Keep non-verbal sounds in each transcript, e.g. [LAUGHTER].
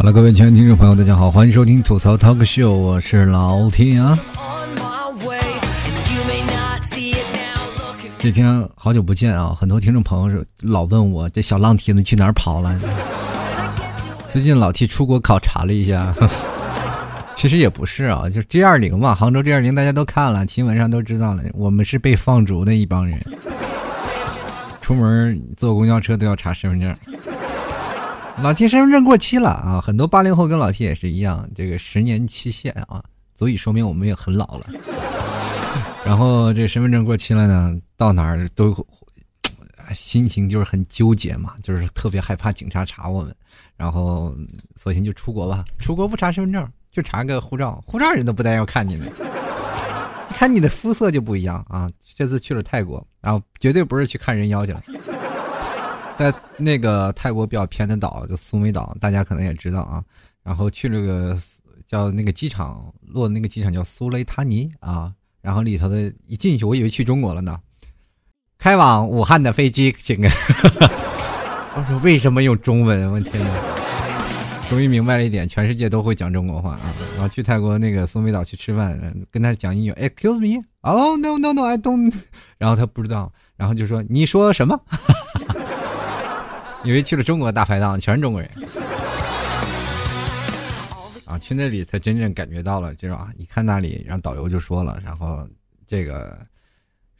好了，各位亲爱的听众朋友，大家好，欢迎收听吐槽 talk show，我是老 T 啊。这天好久不见啊，很多听众朋友老问我这小浪蹄子去哪儿跑了。最近老 T 出国考察了一下，[LAUGHS] 其实也不是啊，就 G 二零嘛，杭州 G 二零大家都看了，新闻上都知道了，我们是被放逐的一帮人，出门坐公交车都要查身份证。老 T 身份证过期了啊！很多八零后跟老 T 也是一样，这个十年期限啊，足以说明我们也很老了。[LAUGHS] 然后这身份证过期了呢，到哪儿都心情就是很纠结嘛，就是特别害怕警察查我们，然后索性就出国吧。出国不查身份证，就查个护照，护照人都不带要看你的，看你的肤色就不一样啊。这次去了泰国，然后绝对不是去看人妖去了。在那个泰国比较偏的岛，就苏梅岛，大家可能也知道啊。然后去了个叫那个机场，落的那个机场叫苏雷塔尼啊。然后里头的一进去，我以为去中国了呢。开往武汉的飞机，请。[LAUGHS] 我说为什么用中文？我天哪！终于明白了一点，全世界都会讲中国话啊。然后去泰国那个苏梅岛去吃饭，跟他讲英语，Excuse me，Oh no no no I don't。然后他不知道，然后就说你说什么？以为去了中国大排档，全是中国人，啊，去那里才真正感觉到了这种啊！一看那里，然后导游就说了，然后这个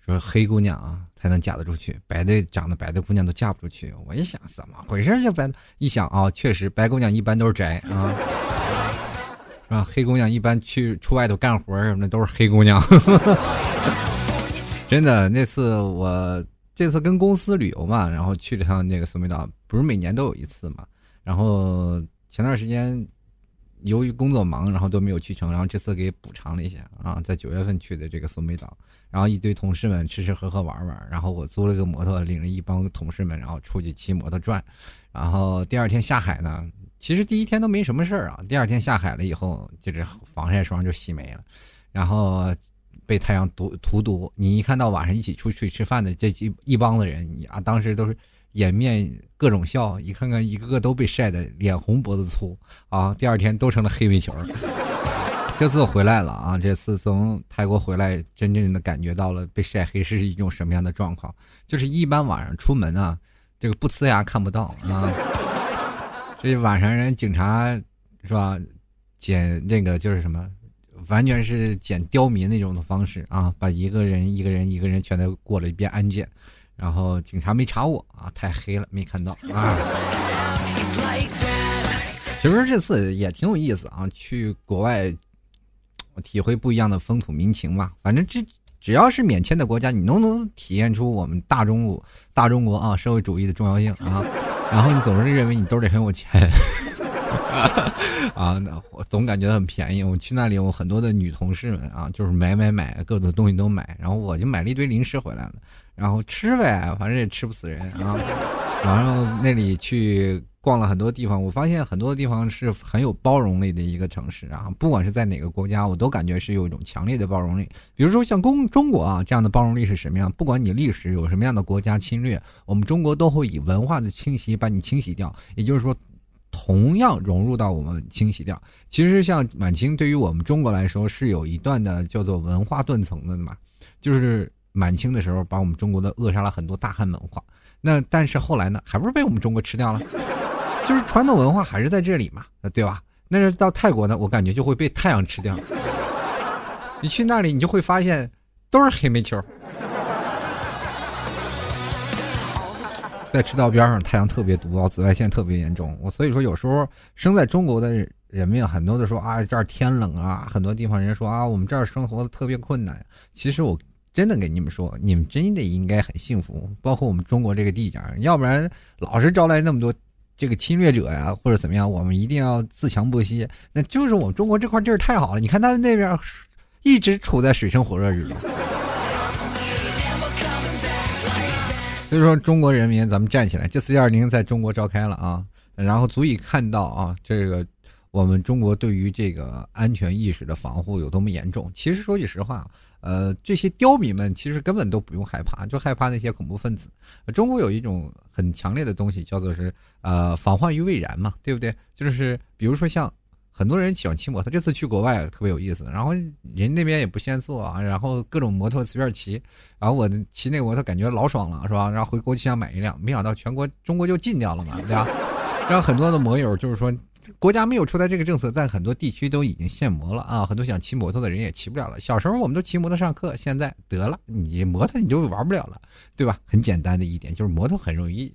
说黑姑娘啊才能嫁得出去，白的长得白的姑娘都嫁不出去。我一想，怎么回事？就白一想啊，确实白姑娘一般都是宅啊，是吧？黑姑娘一般去出外头干活什么的都是黑姑娘，[LAUGHS] 真的。那次我。这次跟公司旅游嘛，然后去了趟那个苏梅岛，不是每年都有一次嘛。然后前段时间由于工作忙，然后都没有去成，然后这次给补偿了一下啊，在九月份去的这个苏梅岛，然后一堆同事们吃吃喝喝玩玩，然后我租了个摩托，领着一帮同事们，然后出去骑摩托转。然后第二天下海呢，其实第一天都没什么事儿啊，第二天下海了以后，就是防晒霜就洗没了，然后。被太阳毒荼毒，你一看到晚上一起出去吃饭的这一一帮子人，你啊，当时都是掩面各种笑，一看看一个个都被晒得脸红脖子粗啊，第二天都成了黑煤球。[LAUGHS] 这次回来了啊，这次从泰国回来，真正的感觉到了被晒黑是一种什么样的状况，就是一般晚上出门啊，这个不呲牙看不到啊，[LAUGHS] 这晚上人警察是吧，捡那个就是什么。完全是捡刁民那种的方式啊，把一个人一个人一个人全都过了一遍安检，然后警察没查我啊，太黑了没看到啊。[LAUGHS] 其实这次也挺有意思啊，去国外体会不一样的风土民情嘛。反正这只要是免签的国家，你都能体验出我们大中国大中国啊社会主义的重要性啊。然后你总是认为你兜里很有钱。[LAUGHS] 啊，那我总感觉很便宜。我去那里，我很多的女同事们啊，就是买买买，各种东西都买。然后我就买了一堆零食回来了，然后吃呗，反正也吃不死人啊。然后那里去逛了很多地方，我发现很多地方是很有包容力的一个城市啊。不管是在哪个国家，我都感觉是有一种强烈的包容力。比如说像中中国啊这样的包容力是什么样？不管你历史有什么样的国家侵略，我们中国都会以文化的清洗把你清洗掉。也就是说。同样融入到我们清洗掉。其实像满清对于我们中国来说是有一段的叫做文化断层的嘛，就是满清的时候把我们中国的扼杀了很多大汉文化。那但是后来呢，还不是被我们中国吃掉了？就是传统文化还是在这里嘛，对吧？那是到泰国呢，我感觉就会被太阳吃掉。你去那里，你就会发现都是黑煤球。在赤道边上，太阳特别毒，紫外线特别严重。我所以说，有时候生在中国的人民很多都说啊，这儿天冷啊，很多地方人说啊，我们这儿生活的特别困难。其实我真的跟你们说，你们真的应该很幸福，包括我们中国这个地界要不然老是招来那么多这个侵略者呀，或者怎么样，我们一定要自强不息。那就是我们中国这块地儿太好了，你看他们那边一直处在水深火热之中。所以说，中国人民，咱们站起来！这四幺二零在中国召开了啊，然后足以看到啊，这个我们中国对于这个安全意识的防护有多么严重。其实说句实话，呃，这些刁民们其实根本都不用害怕，就害怕那些恐怖分子。中国有一种很强烈的东西，叫做是呃防患于未然嘛，对不对？就是比如说像。很多人喜欢骑摩托，这次去国外特别有意思。然后人那边也不限速啊，然后各种摩托随便骑。然后我骑那个摩托感觉老爽了，是吧？然后回国就想买一辆，没想到全国中国就禁掉了嘛，对吧？[LAUGHS] 然后很多的摩友就是说，国家没有出台这个政策，在很多地区都已经限摩了啊。很多想骑摩托的人也骑不了了。小时候我们都骑摩托上课，现在得了，你摩托你就玩不了了，对吧？很简单的一点就是摩托很容易，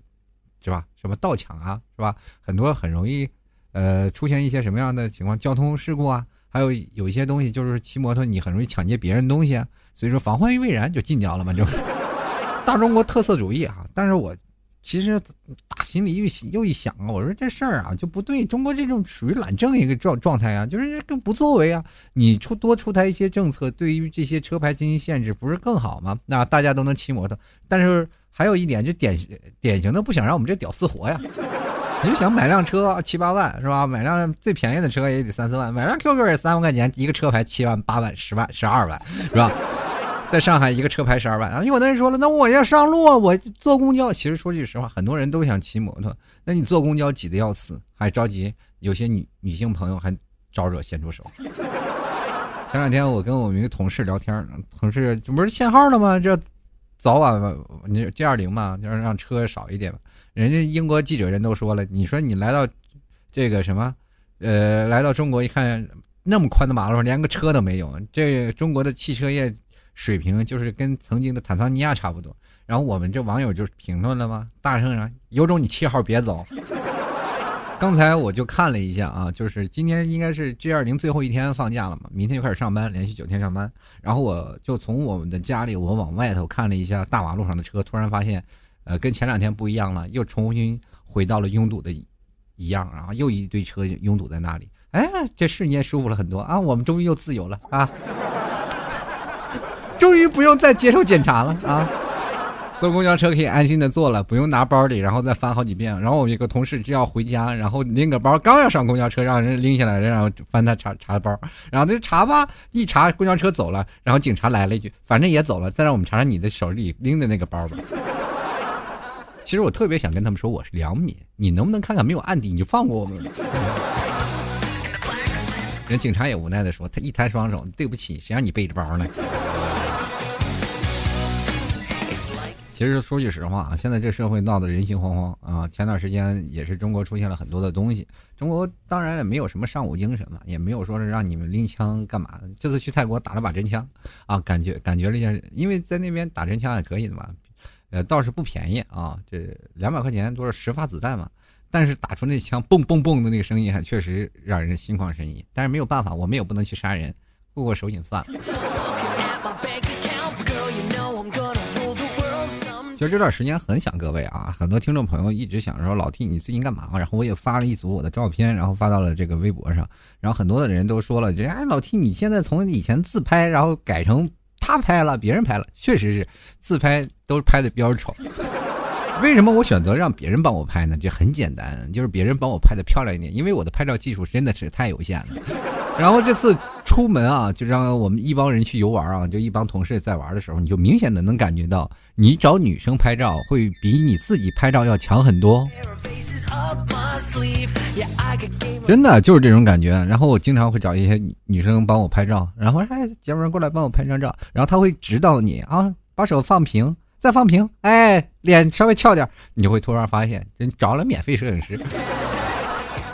是吧？什么盗抢啊，是吧？很多很容易。呃，出现一些什么样的情况？交通事故啊，还有有一些东西就是骑摩托你很容易抢劫别人东西啊，所以说防患于未然就禁掉了嘛，就 [LAUGHS] 大中国特色主义啊。但是我其实打心里又又一想啊，我说这事儿啊就不对，中国这种属于懒政一个状状态啊，就是更不作为啊。你出多出台一些政策，对于这些车牌进行限制，不是更好吗？那大家都能骑摩托，但是还有一点就典典型的不想让我们这屌丝活呀。你就想买辆车七八万是吧？买辆最便宜的车也得三四万，买辆 QQ 也三万块钱，一个车牌七万八万十万十二万是吧？在上海一个车牌十二万啊！有的人说了，那我要上路啊，我坐公交。其实说句实话，很多人都想骑摩托，那你坐公交挤得要死，还着急，有些女女性朋友还招惹先出手。[LAUGHS] 前两天我跟我们一个同事聊天，同事这不是限号了吗？这早晚你 G 二零嘛，就是让车少一点。人家英国记者人都说了，你说你来到这个什么，呃，来到中国一看那么宽的马路上连个车都没有，这中国的汽车业水平就是跟曾经的坦桑尼亚差不多。然后我们这网友就评论了吗？大声说：“有种你七号别走。[LAUGHS] ”刚才我就看了一下啊，就是今天应该是 G 二零最后一天放假了嘛，明天就开始上班，连续九天上班。然后我就从我们的家里，我往外头看了一下大马路上的车，突然发现。呃，跟前两天不一样了，又重新回到了拥堵的一样，然后又一堆车拥堵在那里。哎，这瞬间舒服了很多啊！我们终于又自由了啊！[LAUGHS] 终于不用再接受检查了啊！坐公交车可以安心的坐了，不用拿包里，然后再翻好几遍。然后我们一个同事就要回家，然后拎个包，刚要上公交车，让人拎下来，然后翻他查查包，然后就查吧，一查公交车走了，然后警察来了一句：“反正也走了，再让我们查查你的手里拎的那个包吧。”其实我特别想跟他们说，我是良民，你能不能看看没有案底，你就放过我们？[LAUGHS] 人警察也无奈的说，他一摊双手，对不起，谁让你背着包呢？其实说句实话啊，现在这社会闹得人心惶惶啊。前段时间也是中国出现了很多的东西，中国当然也没有什么尚武精神嘛，也没有说是让你们拎枪干嘛的。这次去泰国打了把真枪，啊，感觉感觉了一下，因为在那边打真枪也可以的嘛。呃，倒是不便宜啊，这两百块钱都是十发子弹嘛，但是打出那枪嘣嘣嘣的那个声音，还确实让人心旷神怡。但是没有办法，我们也不能去杀人，过过手瘾算了。其实这段时间很想各位啊，很多听众朋友一直想说老 T 你最近干嘛？然后我也发了一组我的照片，然后发到了这个微博上，然后很多的人都说了，人哎，老 T 你现在从以前自拍，然后改成。他拍了，别人拍了，确实是自拍都拍的比较丑。为什么我选择让别人帮我拍呢？这很简单，就是别人帮我拍的漂亮一点，因为我的拍照技术真的是太有限了。然后这次出门啊，就让我们一帮人去游玩啊，就一帮同事在玩的时候，你就明显的能感觉到，你找女生拍照会比你自己拍照要强很多。真的就是这种感觉。然后我经常会找一些女生帮我拍照，然后哎，姐们过来帮我拍张照，然后他会指导你啊，把手放平，再放平，哎，脸稍微翘点，你就会突然发现，人找了免费摄影师。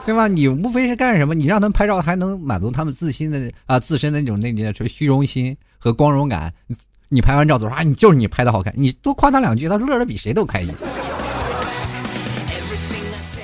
对吧？你无非是干什么？你让他们拍照，还能满足他们自信的啊自身的那种那叫什么虚荣心和光荣感。你拍完照都说啊，你就是你拍的好看，你多夸他两句，他乐的比谁都开心。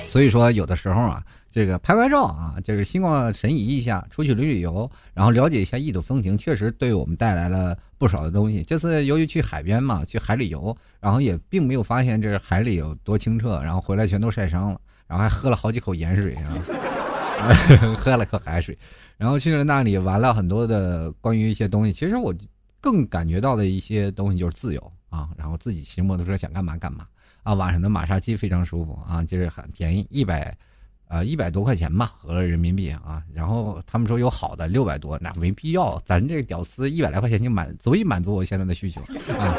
所以说，有的时候啊，这个拍拍照啊，就是心旷神怡一下，出去旅旅游，然后了解一下异土风情，确实对我们带来了不少的东西。这次由于去海边嘛，去海里游，然后也并没有发现这海里有多清澈，然后回来全都晒伤了。然后还喝了好几口盐水啊，喝了口海水，然后去了那里玩了很多的关于一些东西。其实我更感觉到的一些东西就是自由啊，然后自己骑摩托车想干嘛干嘛啊。晚上的马杀鸡非常舒服啊，就是很便宜，一百呃，一百多块钱吧，合人民币啊。然后他们说有好的六百多，那没必要，咱这个屌丝一百来块钱就满足以满足我现在的需求啊。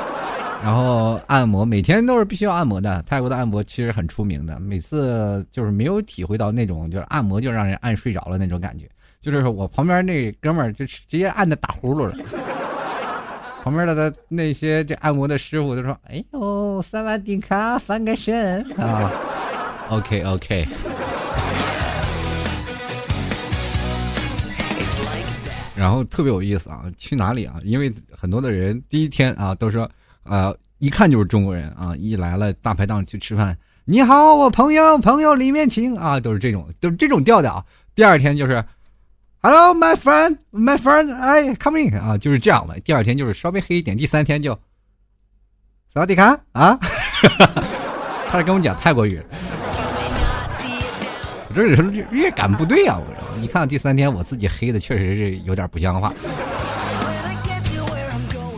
然后按摩每天都是必须要按摩的，泰国的按摩其实很出名的，每次就是没有体会到那种就是按摩就让人按睡着了那种感觉。就是我旁边那哥们儿就直接按的打呼噜了，旁边的那些这按摩的师傅都说：“哎呦，萨瓦迪卡，翻个身啊。”OK OK。然后特别有意思啊，去哪里啊？因为很多的人第一天啊都说，呃，一看就是中国人啊，一来了大排档去吃饭，你好，我朋友，朋友里面请啊，都是这种，都是这种调调。第二天就是，Hello my friend, my friend, 哎 come in 啊，就是这样的。第二天就是稍微黑一点，第三天就，萨瓦迪卡啊，[LAUGHS] 他是跟我讲泰国语。我这是乐感不对啊！我一看第三天，我自己黑的确实是有点不像话。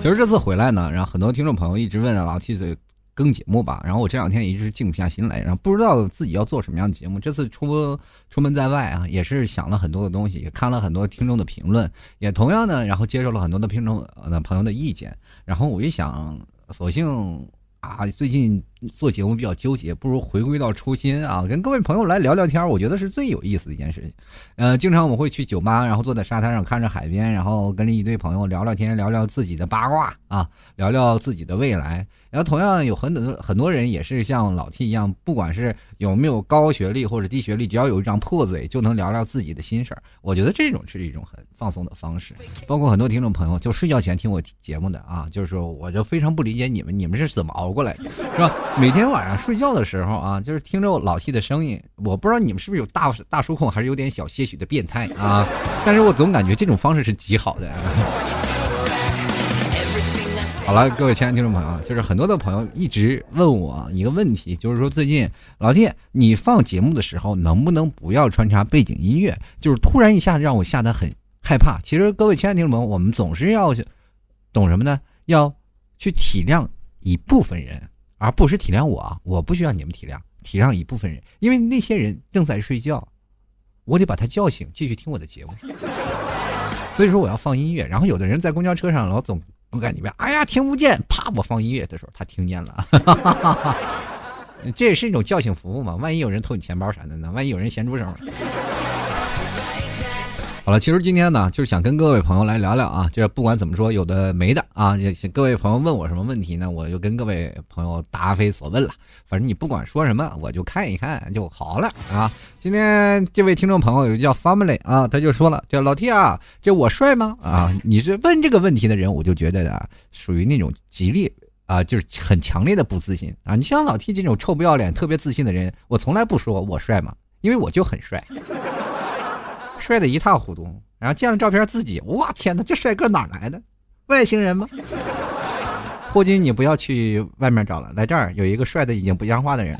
其实这次回来呢，然后很多听众朋友一直问老 T 子更节目吧，然后我这两天一直静不下心来，然后不知道自己要做什么样的节目。这次出出门在外啊，也是想了很多的东西，也看了很多听众的评论，也同样呢，然后接受了很多的听众的朋友的意见，然后我一想，索性。啊，最近做节目比较纠结，不如回归到初心啊，跟各位朋友来聊聊天，我觉得是最有意思的一件事情。呃，经常我们会去酒吧，然后坐在沙滩上看着海边，然后跟着一堆朋友聊聊天，聊聊自己的八卦啊，聊聊自己的未来。然后同样有很多很多人也是像老 T 一样，不管是有没有高学历或者低学历，只要有一张破嘴，就能聊聊自己的心事儿。我觉得这种是一种很放松的方式。包括很多听众朋友就睡觉前听我节目的啊，就是说我就非常不理解你们，你们是怎么熬过来的，是吧？每天晚上睡觉的时候啊，就是听着老 T 的声音，我不知道你们是不是有大大叔控，还是有点小些许的变态啊？[LAUGHS] 但是我总感觉这种方式是极好的。[LAUGHS] 好了，各位亲爱的听众朋友，就是很多的朋友一直问我一个问题，就是说最近老弟，你放节目的时候能不能不要穿插背景音乐？就是突然一下让我吓得很害怕。其实各位亲爱的听众朋友，我们总是要去懂什么呢？要去体谅一部分人，而不是体谅我啊。我不需要你们体谅，体谅一部分人，因为那些人正在睡觉，我得把他叫醒，继续听我的节目。所以说我要放音乐。然后有的人在公交车上老总。我感觉，哎呀，听不见！啪，我放音乐的时候，他听见了。[LAUGHS] 这也是一种叫醒服务嘛？万一有人偷你钱包啥的呢？万一有人咸猪手？好了，其实今天呢，就是想跟各位朋友来聊聊啊，就是不管怎么说，有的没的啊。各位朋友问我什么问题呢？我就跟各位朋友答非所问了。反正你不管说什么，我就看一看就好了啊。今天这位听众朋友有叫 Family 啊，他就说了：“这老 T 啊，这我帅吗？啊，你是问这个问题的人，我就觉得啊，属于那种极力啊，就是很强烈的不自信啊。你像老 T 这种臭不要脸、特别自信的人，我从来不说我帅嘛，因为我就很帅。”帅的一塌糊涂，然后见了照片自己，哇天哪，这帅哥哪来的？外星人吗？霍金，你不要去外面找了，来这儿有一个帅的已经不像话的人。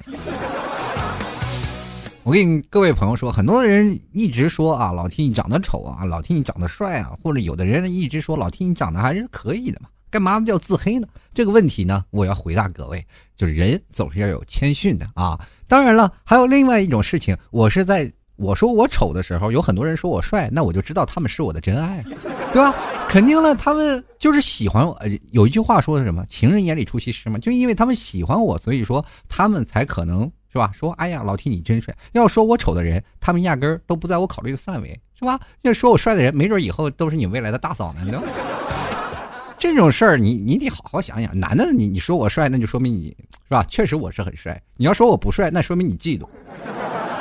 我跟你各位朋友说，很多人一直说啊，老 T 你长得丑啊，老 T 你长得帅啊，或者有的人一直说老 T 你长得还是可以的嘛，干嘛叫自黑呢？这个问题呢，我要回答各位，就是人总是要有谦逊的啊。当然了，还有另外一种事情，我是在。我说我丑的时候，有很多人说我帅，那我就知道他们是我的真爱，[LAUGHS] 对吧？肯定了，他们就是喜欢我。有一句话说的什么？情人眼里出西施嘛。就因为他们喜欢我，所以说他们才可能是吧？说哎呀，老 T 你真帅。要说我丑的人，他们压根儿都不在我考虑的范围，是吧？要说我帅的人，没准以后都是你未来的大嫂呢。[LAUGHS] 这种事儿，你你得好好想想。男的，你你说我帅，那就说明你是吧？确实我是很帅。你要说我不帅，那说明你嫉妒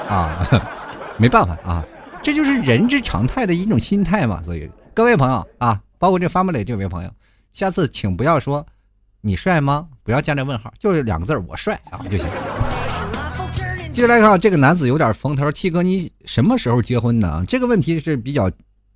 啊。没办法啊，这就是人之常态的一种心态嘛。所以各位朋友啊，包括这发木磊这位朋友，下次请不要说你帅吗？不要加这问号，就是两个字我帅啊就行。接下来看这个男子有点疯，他说：“T 哥，你什么时候结婚呢？”这个问题是比较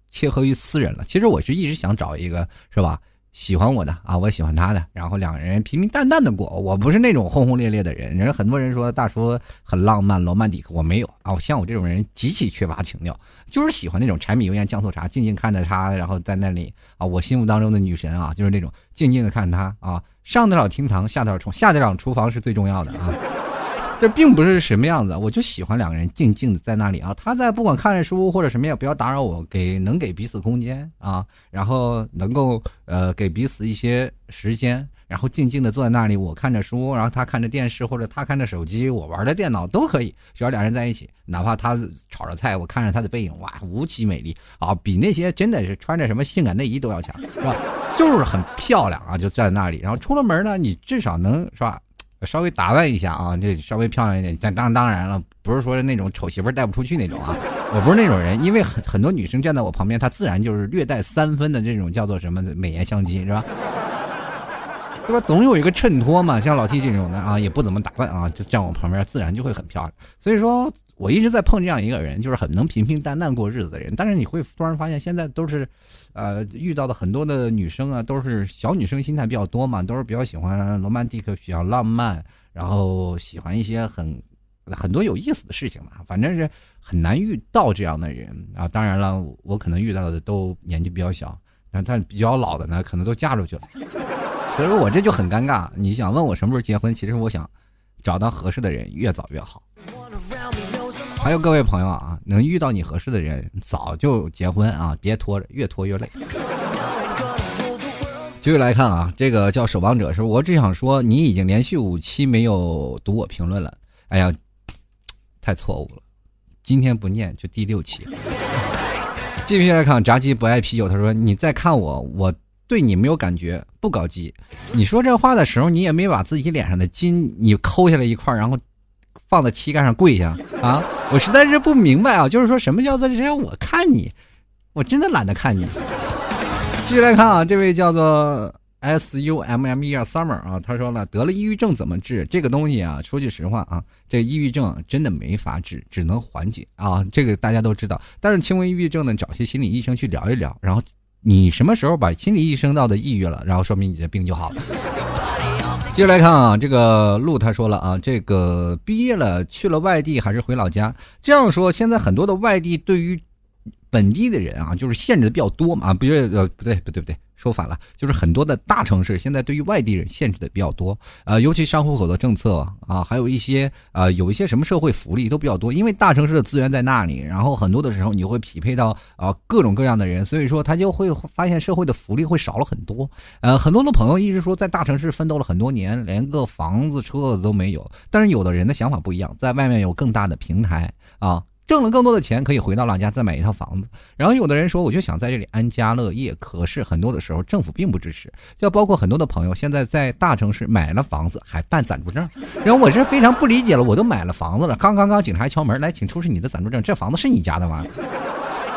切合于私人了。其实我是一直想找一个，是吧？喜欢我的啊，我喜欢他的，然后两个人平平淡淡的过。我不是那种轰轰烈烈的人，人很多人说大叔很浪漫、罗曼蒂克，我没有啊。像我这种人极其缺乏情调，就是喜欢那种柴米油盐酱醋茶，静静看着他，然后在那里啊，我心目当中的女神啊，就是那种静静的看他啊，上得了厅堂，下得了床，下得了厨房是最重要的啊。这并不是什么样子，我就喜欢两个人静静的在那里啊，他在不管看书或者什么也不要打扰我，给能给彼此空间啊，然后能够呃给彼此一些时间，然后静静的坐在那里，我看着书，然后他看着电视或者他看着手机，我玩着电脑都可以，只要两人在一起，哪怕他炒着菜，我看着他的背影，哇，无奇美丽啊，比那些真的是穿着什么性感内衣都要强，是吧？就是很漂亮啊，就站在那里，然后出了门呢，你至少能是吧？稍微打扮一下啊，就稍微漂亮一点。但当当然了，不是说那种丑媳妇带不出去那种啊。我不是那种人，因为很很多女生站在我旁边，她自然就是略带三分的这种叫做什么美颜相机，是吧？[LAUGHS] 对吧？总有一个衬托嘛。像老 T 这种的啊，也不怎么打扮啊，就站我旁边，自然就会很漂亮。所以说。我一直在碰这样一个人，就是很能平平淡淡过日子的人。但是你会突然发现，现在都是，呃，遇到的很多的女生啊，都是小女生心态比较多嘛，都是比较喜欢罗曼蒂克、比较浪漫，然后喜欢一些很很多有意思的事情嘛。反正是很难遇到这样的人啊。当然了，我可能遇到的都年纪比较小，但但比较老的呢，可能都嫁出去了。所以说我这就很尴尬。你想问我什么时候结婚？其实我想找到合适的人，越早越好。还有各位朋友啊，能遇到你合适的人，早就结婚啊，别拖着，越拖越累。继续来看啊，这个叫守望者说，我只想说，你已经连续五期没有读我评论了，哎呀，太错误了，今天不念就第六期。继续来看，炸鸡不爱啤酒，他说你再看我，我对你没有感觉，不搞基。你说这话的时候，你也没把自己脸上的筋你抠下来一块，然后。放在膝盖上跪下啊！我实在是不明白啊，就是说什么叫做这样？我看你，我真的懒得看你。继续来看啊，这位叫做 S U M M E R Summer 啊，他说了，得了抑郁症怎么治？这个东西啊，说句实话啊，这抑郁症真的没法治，只能缓解啊。这个大家都知道，但是轻微抑郁症呢，找些心理医生去聊一聊，然后你什么时候把心理医生闹的抑郁了，然后说明你的病就好了。接着来看啊，这个陆他说了啊，这个毕业了去了外地还是回老家？这样说，现在很多的外地对于本地的人啊，就是限制的比较多嘛啊，不是呃不对不对不对。说反了，就是很多的大城市现在对于外地人限制的比较多，呃，尤其上户口的政策啊，还有一些呃，有一些什么社会福利都比较多，因为大城市的资源在那里，然后很多的时候你会匹配到啊各种各样的人，所以说他就会发现社会的福利会少了很多。呃，很多的朋友一直说在大城市奋斗了很多年，连个房子车子都没有，但是有的人的想法不一样，在外面有更大的平台啊。挣了更多的钱，可以回到老家再买一套房子。然后有的人说，我就想在这里安家乐业。可是很多的时候，政府并不支持。就包括很多的朋友，现在在大城市买了房子，还办暂住证。然后我是非常不理解了，我都买了房子了，刚刚刚警察敲门来，请出示你的暂住证。这房子是你家的吗？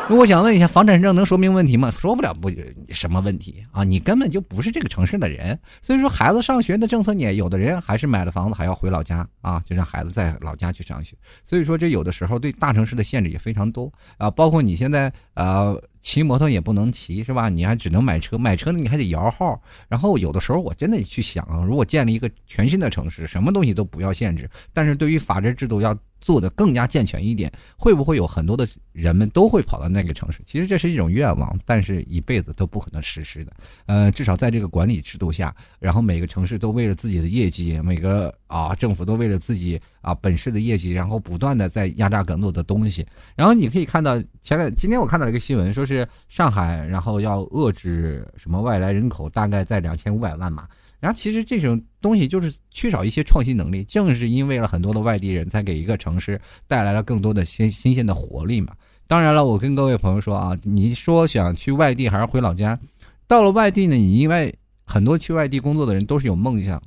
那我想问一下，房产证能说明问题吗？说不了不什么问题啊！你根本就不是这个城市的人。所以说，孩子上学的政策，你有的人还是买了房子还要回老家啊，就让孩子在老家去上学。所以说，这有的时候对大城市的限制也非常多啊，包括你现在啊骑摩托也不能骑是吧？你还只能买车，买车你还得摇号。然后有的时候我真的去想，如果建立一个全新的城市，什么东西都不要限制，但是对于法治制度要。做的更加健全一点，会不会有很多的人们都会跑到那个城市？其实这是一种愿望，但是一辈子都不可能实施的。呃，至少在这个管理制度下，然后每个城市都为了自己的业绩，每个啊政府都为了自己啊本市的业绩，然后不断的在压榨更多的东西。然后你可以看到，前两今天我看到了一个新闻，说是上海，然后要遏制什么外来人口，大概在两千五百万嘛。然后其实这种东西就是缺少一些创新能力，正是因为了很多的外地人才给一个城市带来了更多的新新鲜的活力嘛。当然了，我跟各位朋友说啊，你说想去外地还是回老家？到了外地呢，你因为很多去外地工作的人都是有梦想，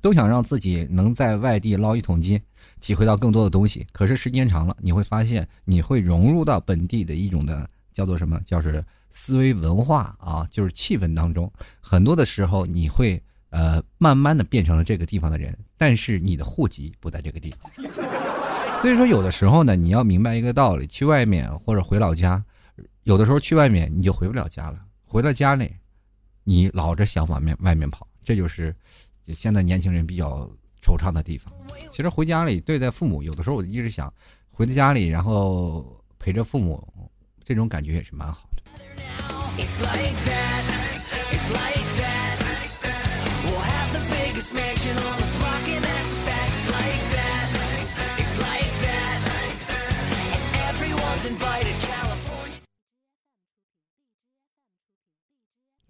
都想让自己能在外地捞一桶金，体会到更多的东西。可是时间长了，你会发现你会融入到本地的一种的叫做什么？叫是思维文化啊，就是气氛当中。很多的时候你会。呃，慢慢的变成了这个地方的人，但是你的户籍不在这个地方，所以说有的时候呢，你要明白一个道理：去外面或者回老家，有的时候去外面你就回不了家了，回到家里，你老着想往面外面跑，这就是就现在年轻人比较惆怅的地方。其实回家里对待父母有的时候我一直想回到家里然后陪着父母这种感觉也是蛮好的。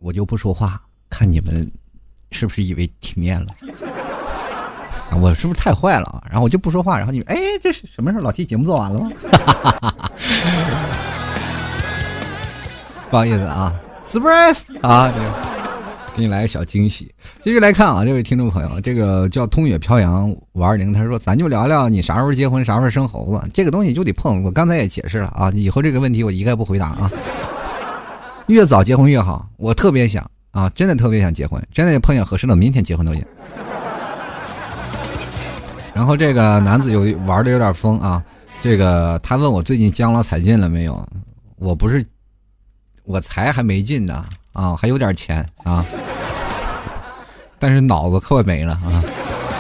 我就不说话看你们是不是以为停电了？我是不是太坏了啊？然后我就不说话，然后你哎，这是什么事老 T 节目做完了吗？[LAUGHS] 不好意思啊，surprise 啊！给你来个小惊喜。继续来看啊，这位听众朋友，这个叫通远飘扬五二零，他说：“咱就聊聊你啥时候结婚，啥时候生猴子，这个东西就得碰。我刚才也解释了啊，以后这个问题我一概不回答啊。越早结婚越好，我特别想啊，真的特别想结婚，真的碰见合适的，明天结婚都行。”然后这个男子有玩的有点疯啊，这个他问我最近江郎才尽了没有？我不是，我才还没进呢啊，还有点钱啊，但是脑子快没了啊。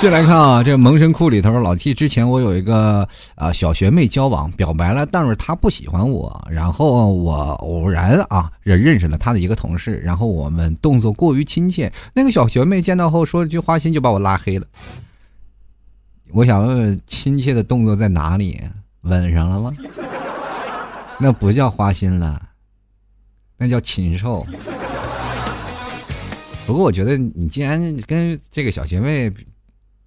接来看啊，这萌神库里头老 T 之前我有一个啊小学妹交往表白了，但是她不喜欢我，然后我偶然啊认认识了她的一个同事，然后我们动作过于亲切，那个小学妹见到后说了句花心就把我拉黑了。我想问问，亲切的动作在哪里？吻上了吗？那不叫花心了，那叫禽兽。不过我觉得，你既然跟这个小学妹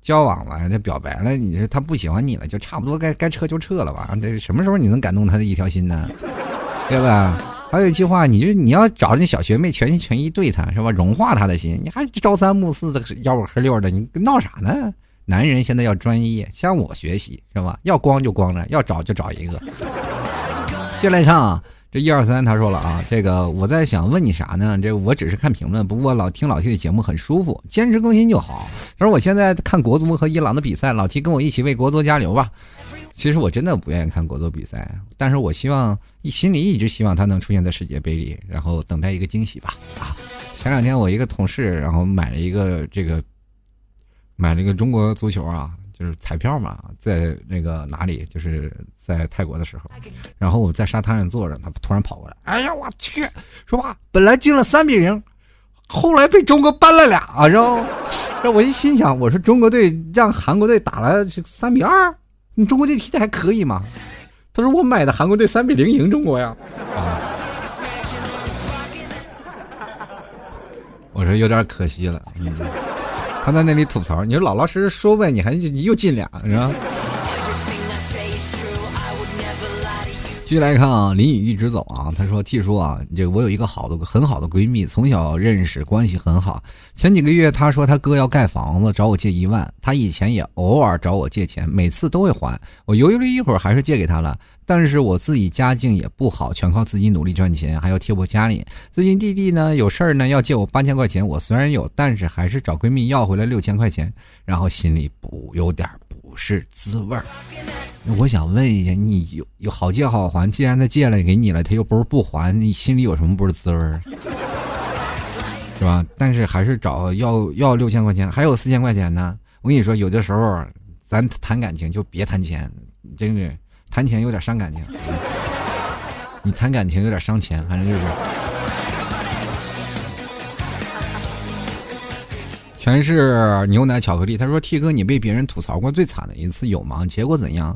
交往了，这表白了，你说他不喜欢你了，就差不多该该撤就撤了吧？这什么时候你能感动他的一条心呢？[LAUGHS] 对吧？还有一句话，你就你要找那小学妹全心全意对她，是吧？融化她的心，你还朝三暮四的吆五喝六的，你闹啥呢？男人现在要专业，向我学习是吧？要光就光着，要找就找一个。[LAUGHS] 接来看啊，这一二三他说了啊，这个我在想问你啥呢？这我只是看评论，不过老听老 T 的节目很舒服，坚持更新就好。他说我现在看国足和伊朗的比赛，老 T 跟我一起为国足加油吧。其实我真的不愿意看国足比赛，但是我希望心里一直希望他能出现在世界杯里，然后等待一个惊喜吧。啊，前两天我一个同事，然后买了一个这个。买了一个中国足球啊，就是彩票嘛，在那个哪里，就是在泰国的时候，然后我在沙滩上坐着，他突然跑过来，哎呀，我去，说吧，本来进了三比零，后来被中国扳了俩，然后，这我一心想，我说中国队让韩国队打了三比二，你中国队踢的还可以吗？他说我买的韩国队三比零赢中国呀，啊，[LAUGHS] 我说有点可惜了，嗯。他在那里吐槽，你说老老实实说呗，你还你又进俩是吧？继续来看啊，林雨一直走啊。他说：“T 叔啊，这我有一个好的很好的闺蜜，从小认识，关系很好。前几个月她说她哥要盖房子，找我借一万。她以前也偶尔找我借钱，每次都会还。我犹豫了一会儿，还是借给她了。但是我自己家境也不好，全靠自己努力赚钱，还要贴补家里。最近弟弟呢有事儿呢，要借我八千块钱。我虽然有，但是还是找闺蜜要回来六千块钱，然后心里不有点不是滋味儿。”我想问一下，你有有好借好还？既然他借了给你了，他又不是不还，你心里有什么不是滋味儿？[LAUGHS] 是吧？但是还是找要要六千块钱，还有四千块钱呢。我跟你说，有的时候咱谈感情就别谈钱，真是谈钱有点伤感情。你谈感情有点伤钱，反正就是。全是牛奶巧克力。他说：“T 哥，你被别人吐槽过最惨的一次有吗？结果怎样？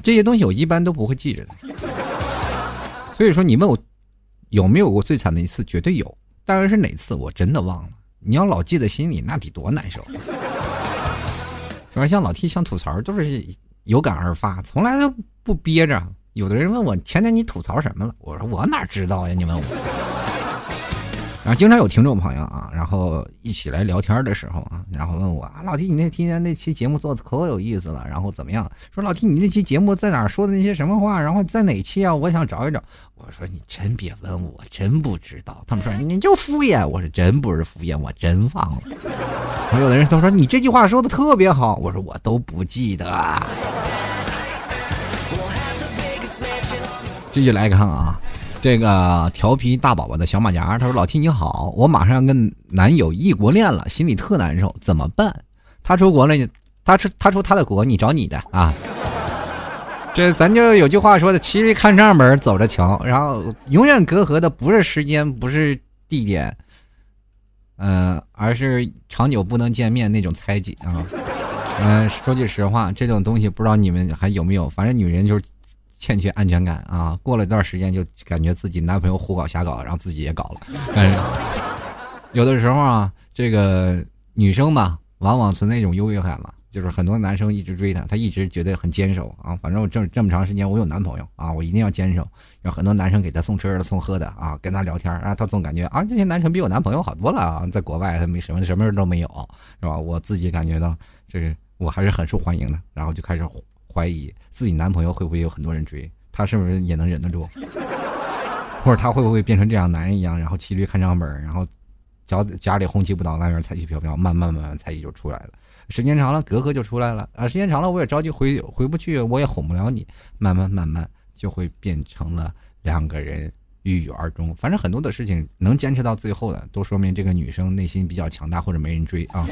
这些东西我一般都不会记着的。所以说，你问我有没有过最惨的一次，绝对有。当然是哪次，我真的忘了。你要老记在心里，那得多难受。主要像老 T 像吐槽，都是有感而发，从来都不憋着。有的人问我前天你吐槽什么了，我说我哪知道呀？你问我。”然后经常有听众朋友啊，然后一起来聊天的时候啊，然后问我啊，老弟，你那今天那期节目做的可有意思了，然后怎么样？说老弟，你那期节目在哪儿说的那些什么话？然后在哪期啊？我想找一找。我说你真别问我，真不知道。他们说你就敷衍。我说真不是敷衍，我真忘了。还有的人都说你这句话说的特别好。我说我都不记得。继续来看啊。这个调皮大宝宝的小马甲，他说：“老 T 你好，我马上要跟男友异国恋了，心里特难受，怎么办？他出国了，他出他出他的国，你找你的啊。[LAUGHS] 这咱就有句话说的，骑着看账本走着瞧，然后永远隔阂的不是时间，不是地点，嗯，而是长久不能见面那种猜忌啊。嗯，说句实话，这种东西不知道你们还有没有，反正女人就是。”欠缺安全感啊。过了一段时间，就感觉自己男朋友胡搞瞎搞，然后自己也搞了。但是有的时候啊，这个女生嘛，往往存在一种优越感嘛。就是很多男生一直追她，她一直觉得很坚守啊。反正我这这么长时间，我有男朋友啊，我一定要坚守。有很多男生给她送吃的、送喝的啊，跟她聊天啊，她总感觉啊，这些男生比我男朋友好多了啊。在国外，他没什么什么人都没有，是吧？我自己感觉到，这是我还是很受欢迎的。然后就开始怀疑自己男朋友会不会有很多人追，他是不是也能忍得住？或者他会不会变成这样男人一样，然后骑驴看账本，然后脚家里红旗不倒，外面彩旗飘飘，慢慢慢慢彩旗就出来了。时间长了，隔阂就出来了啊！时间长了，我也着急回回不去，我也哄不了你，慢慢慢慢就会变成了两个人郁郁而终。反正很多的事情能坚持到最后的，都说明这个女生内心比较强大，或者没人追啊。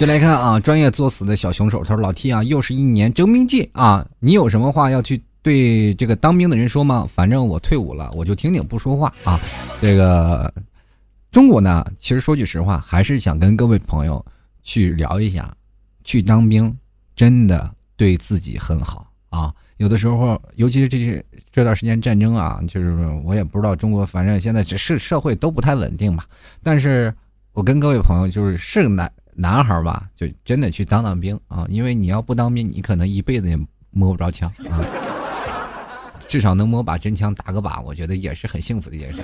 就来看啊，专业作死的小凶手，他说：“老 T 啊，又是一年征兵季啊，你有什么话要去对这个当兵的人说吗？反正我退伍了，我就听听不说话啊。这个中国呢，其实说句实话，还是想跟各位朋友。”去聊一下，去当兵真的对自己很好啊！有的时候，尤其是这些这段时间战争啊，就是我也不知道中国，反正现在这社社会都不太稳定吧。但是我跟各位朋友，就是是个男孩吧，就真的去当当兵啊！因为你要不当兵，你可能一辈子也摸不着枪啊。至少能摸把真枪打个靶，我觉得也是很幸福的一件事。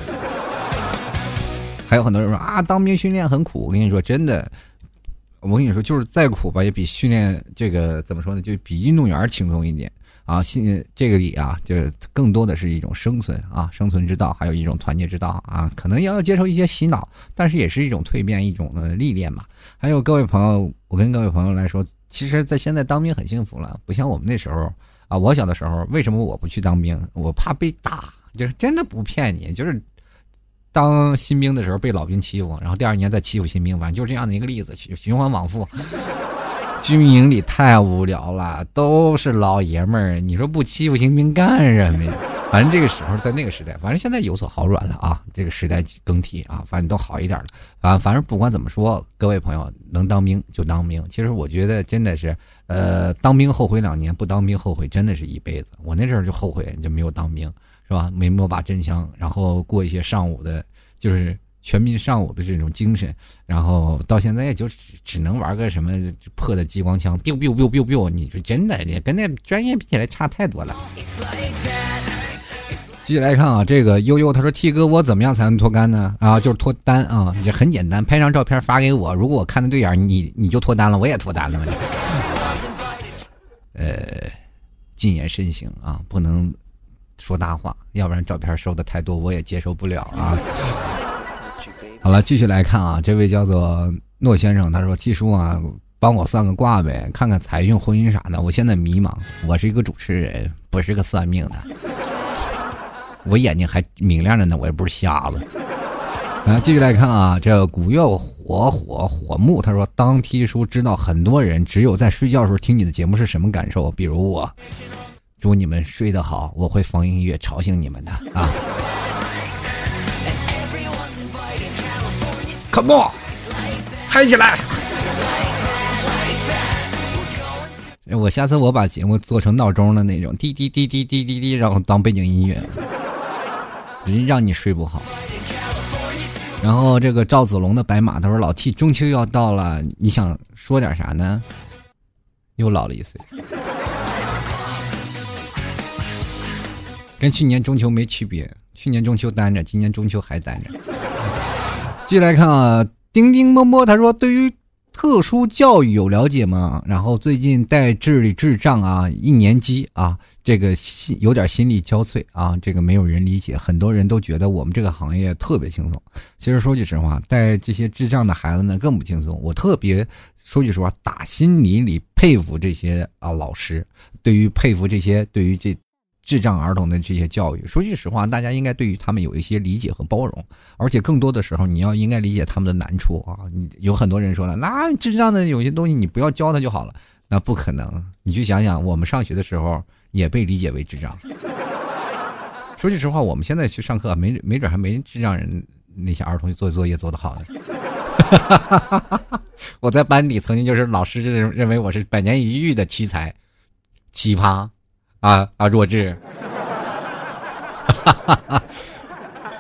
还有很多人说啊，当兵训练很苦，我跟你说，真的。我跟你说，就是再苦吧，也比训练这个怎么说呢？就比运动员轻松一点啊！信这个里啊，就更多的是一种生存啊，生存之道，还有一种团结之道啊。可能要接受一些洗脑，但是也是一种蜕变，一种的历练嘛。还有各位朋友，我跟各位朋友来说，其实，在现在当兵很幸福了，不像我们那时候啊。我小的时候，为什么我不去当兵？我怕被打，就是真的不骗你，就是。当新兵的时候被老兵欺负，然后第二年再欺负新兵，反正就是这样的一个例子，循循环往复。军营里太无聊了，都是老爷们儿，你说不欺负新兵干什么呀？反正这个时候在那个时代，反正现在有所好转了啊，这个时代更替啊，反正都好一点了啊。反正不管怎么说，各位朋友能当兵就当兵。其实我觉得真的是，呃，当兵后悔两年，不当兵后悔真的是一辈子。我那阵儿就后悔就没有当兵。是吧？没摸把真枪，然后过一些上午的，就是全民上午的这种精神，然后到现在也就只只能玩个什么破的激光枪，biu biu biu biu biu。你说真的，你跟那专业比起来差太多了。继续来看啊，这个悠悠他说：“T 哥，我怎么样才能脱单呢？啊，就是脱单啊，也很简单，拍张照片发给我，如果我看的对眼，你你就脱单了，我也脱单了。[LAUGHS] 呃，谨言慎行啊，不能。”说大话，要不然照片收的太多，我也接受不了啊。好了，继续来看啊，这位叫做诺先生，他说：“T 叔啊，帮我算个卦呗，看看财运、婚姻啥的。我现在迷茫，我是一个主持人，不是个算命的。[LAUGHS] 我眼睛还明亮着呢，我也不是瞎子。[LAUGHS] ”啊，继续来看啊，这古月火火火木，他说：“当 T 叔知道很多人只有在睡觉的时候听你的节目是什么感受？比如我。”祝你们睡得好，我会放音乐吵醒你们的啊！Come on，嗨起来！我下次我把节目做成闹钟的那种，滴滴滴滴滴滴滴，然后当背景音乐，人让你睡不好。然后这个赵子龙的白马，他说：“老 T，中秋要到了，你想说点啥呢？”又老了一岁。跟去年中秋没区别，去年中秋单着，今年中秋还单着。继续来看啊，丁丁摸摸，他说：“对于特殊教育有了解吗？”然后最近带智力智障啊，一年级啊，这个心有点心力交瘁啊，这个没有人理解，很多人都觉得我们这个行业特别轻松。其实说句实话，带这些智障的孩子呢更不轻松。我特别说句实话，打心里里佩服这些啊老师，对于佩服这些对于这。智障儿童的这些教育，说句实话，大家应该对于他们有一些理解和包容，而且更多的时候，你要应该理解他们的难处啊。你有很多人说了，那智障的有些东西你不要教他就好了，那不可能。你去想想，我们上学的时候也被理解为智障。[LAUGHS] 说句实话，我们现在去上课，没没准还没智障人那些儿童做作业做得好呢。[LAUGHS] 我在班里曾经就是老师认认为我是百年一遇的奇才，奇葩。啊啊，弱智！[LAUGHS]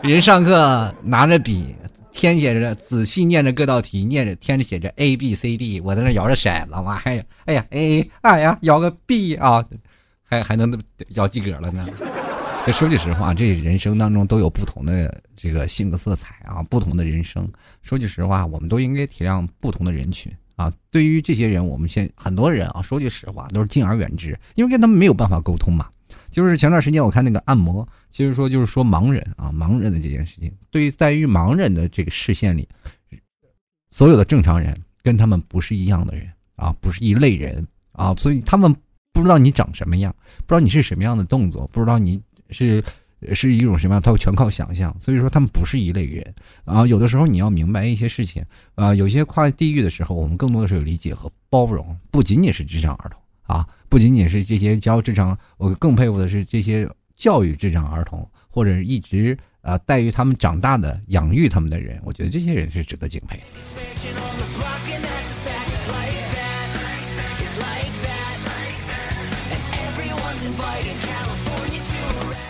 人上课拿着笔，填写着，仔细念着各道题，念着，填着写着 A B C D，我在那摇着骰子，妈呀，哎呀 A，哎呀摇个 B 啊，还还能摇及格了呢。这说句实话，这人生当中都有不同的这个性格色彩啊，不同的人生。说句实话，我们都应该体谅不同的人群啊。对于这些人，我们现很多人啊，说句实话，都是敬而远之，因为跟他们没有办法沟通嘛。就是前段时间我看那个按摩，其实说就是说盲人啊，盲人的这件事情，对于在于盲人的这个视线里，所有的正常人跟他们不是一样的人啊，不是一类人啊，所以他们不知道你长什么样，不知道你是什么样的动作，不知道你。是，是一种什么样？他全靠想象，所以说他们不是一类人啊。有的时候你要明白一些事情啊，有些跨地域的时候，我们更多的是有理解和包容，不仅仅是智障儿童啊，不仅仅是这些教智障，我更佩服的是这些教育智障儿童或者一直啊带育他们长大的、养育他们的人，我觉得这些人是值得敬佩。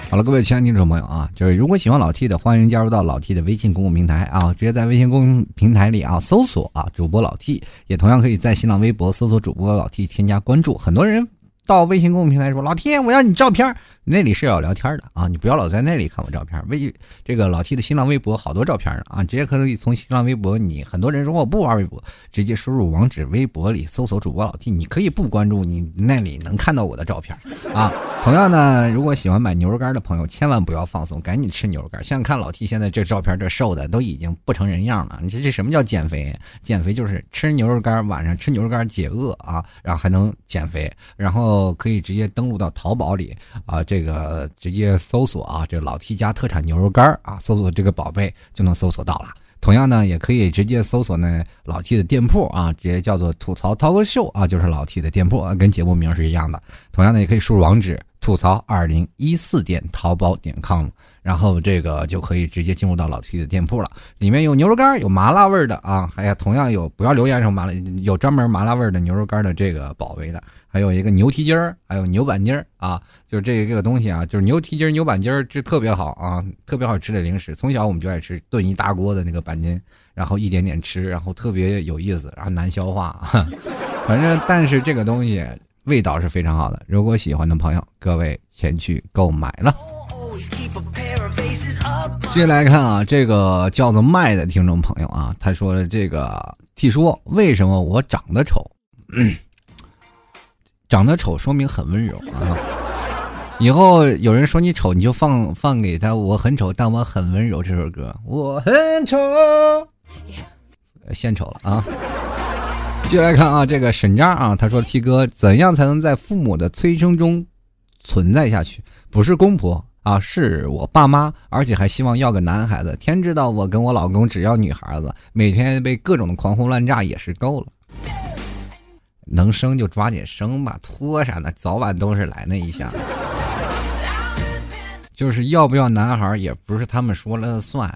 好了，各位亲爱的听众朋友啊，就是如果喜欢老 T 的，欢迎加入到老 T 的微信公共平台啊，直接在微信公共平台里啊搜索啊主播老 T，也同样可以在新浪微博搜索主播老 T 添加关注。很多人到微信公共平台说老 T，我要你照片。那里是要聊天的啊，你不要老在那里看我照片。微这个老 T 的新浪微博好多照片呢啊，直接可以从新浪微博。你很多人说我不玩微博，直接输入网址，微博里搜索主播老 T，你可以不关注，你那里能看到我的照片啊。[LAUGHS] 同样呢，如果喜欢买牛肉干的朋友，千万不要放松，赶紧吃牛肉干。像看老 T 现在这照片，这瘦的都已经不成人样了。你说这什么叫减肥？减肥就是吃牛肉干，晚上吃牛肉干解饿啊，然后还能减肥，然后可以直接登录到淘宝里啊这。这个直接搜索啊，这老 T 家特产牛肉干啊，搜索这个宝贝就能搜索到了。同样呢，也可以直接搜索呢老 T 的店铺啊，直接叫做吐槽涛哥秀啊，就是老 T 的店铺啊，跟节目名是一样的。同样呢，也可以输入网址吐槽二零一四店淘宝点 com。然后这个就可以直接进入到老 T 的店铺了，里面有牛肉干，有麻辣味的啊，还有同样有不要留言什么麻辣，有专门麻辣味的牛肉干的这个宝贝的，还有一个牛蹄筋儿，还有牛板筋儿啊，就是这个这个东西啊，就是牛蹄筋儿、牛板筋儿，这特别好啊，特别好吃的零食，从小我们就爱吃，炖一大锅的那个板筋，然后一点点吃，然后特别有意思，然后难消化，反正但是这个东西味道是非常好的，如果喜欢的朋友，各位前去购买了。接下来看啊，这个叫做麦的听众朋友啊，他说了：“这个 T 说为什么我长得丑？[CLEARS THROAT] 长得丑说明很温柔啊。以后有人说你丑，你就放放给他。我很丑，但我很温柔。这首歌我很丑，献丑了啊。接下来看啊，这个沈渣啊，他说：T 哥，怎样才能在父母的催生中存在下去？不是公婆。”啊，是我爸妈，而且还希望要个男孩子。天知道我跟我老公只要女孩子，每天被各种的狂轰滥炸也是够了。能生就抓紧生吧，拖啥呢？早晚都是来那一下。就是要不要男孩，也不是他们说了算，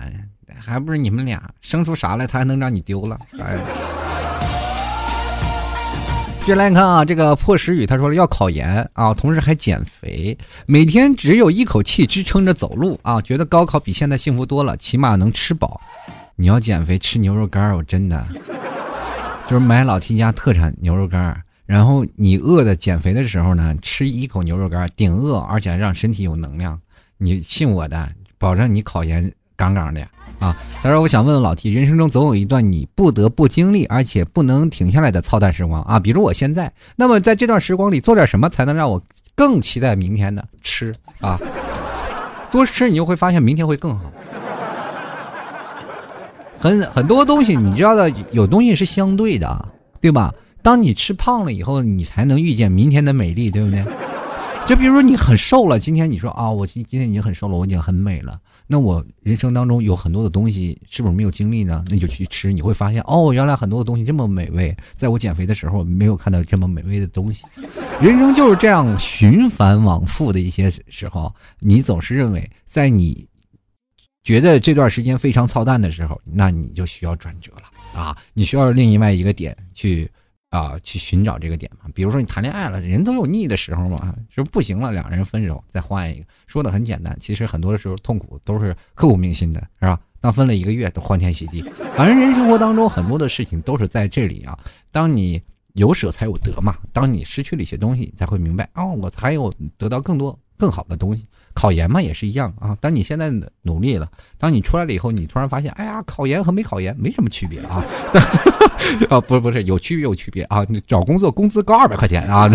还不是你们俩生出啥来，他还能让你丢了？哎。接来看啊，这个破石雨他说了要考研啊，同时还减肥，每天只有一口气支撑着走路啊，觉得高考比现在幸福多了，起码能吃饱。你要减肥吃牛肉干我真的 [LAUGHS] 就是买老 T 家特产牛肉干然后你饿的减肥的时候呢，吃一口牛肉干顶饿，而且让身体有能量。你信我的，保证你考研杠杠的。啊！当然，我想问问老 T，人生中总有一段你不得不经历，而且不能停下来的操蛋时光啊！比如我现在，那么在这段时光里做点什么，才能让我更期待明天呢？吃啊，多吃，你就会发现明天会更好。很很多东西，你知道的，有东西是相对的，对吧？当你吃胖了以后，你才能遇见明天的美丽，对不对？就比如说你很瘦了，今天你说啊，我今今天已经很瘦了，我已经很美了。那我人生当中有很多的东西，是不是没有经历呢？那就去吃，你会发现哦，原来很多的东西这么美味。在我减肥的时候，没有看到这么美味的东西。[LAUGHS] 人生就是这样循环往复的一些时候，你总是认为在你觉得这段时间非常操蛋的时候，那你就需要转折了啊！你需要另外一个点去啊去寻找这个点嘛。比如说你谈恋爱了，人都有腻的时候嘛，就不行了，两人分手再换一个，说的很简单，其实很多的时候痛苦都是刻骨铭心的，是吧？当分了一个月都欢天喜地，[LAUGHS] 反正人生活当中很多的事情都是在这里啊。当你有舍才有得嘛，当你失去了一些东西，你才会明白哦，我才有得到更多更好的东西。考研嘛也是一样啊，当你现在努力了，当你出来了以后，你突然发现，哎呀，考研和没考研没什么区别啊。[LAUGHS] 啊，不是不是，有区别有区别啊！你找工作工资高二百块钱啊，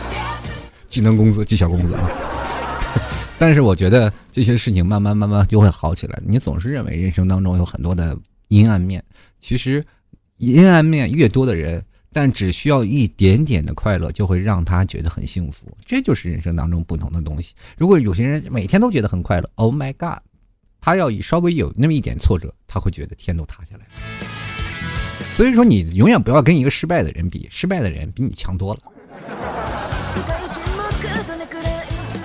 [LAUGHS] 技能工资绩效工资啊。[LAUGHS] 但是我觉得这些事情慢慢慢慢就会好起来。你总是认为人生当中有很多的阴暗面，其实阴暗面越多的人，但只需要一点点的快乐，就会让他觉得很幸福。这就是人生当中不同的东西。如果有些人每天都觉得很快乐，Oh my God，他要稍微有那么一点挫折，他会觉得天都塌下来。所以说，你永远不要跟一个失败的人比，失败的人比你强多了。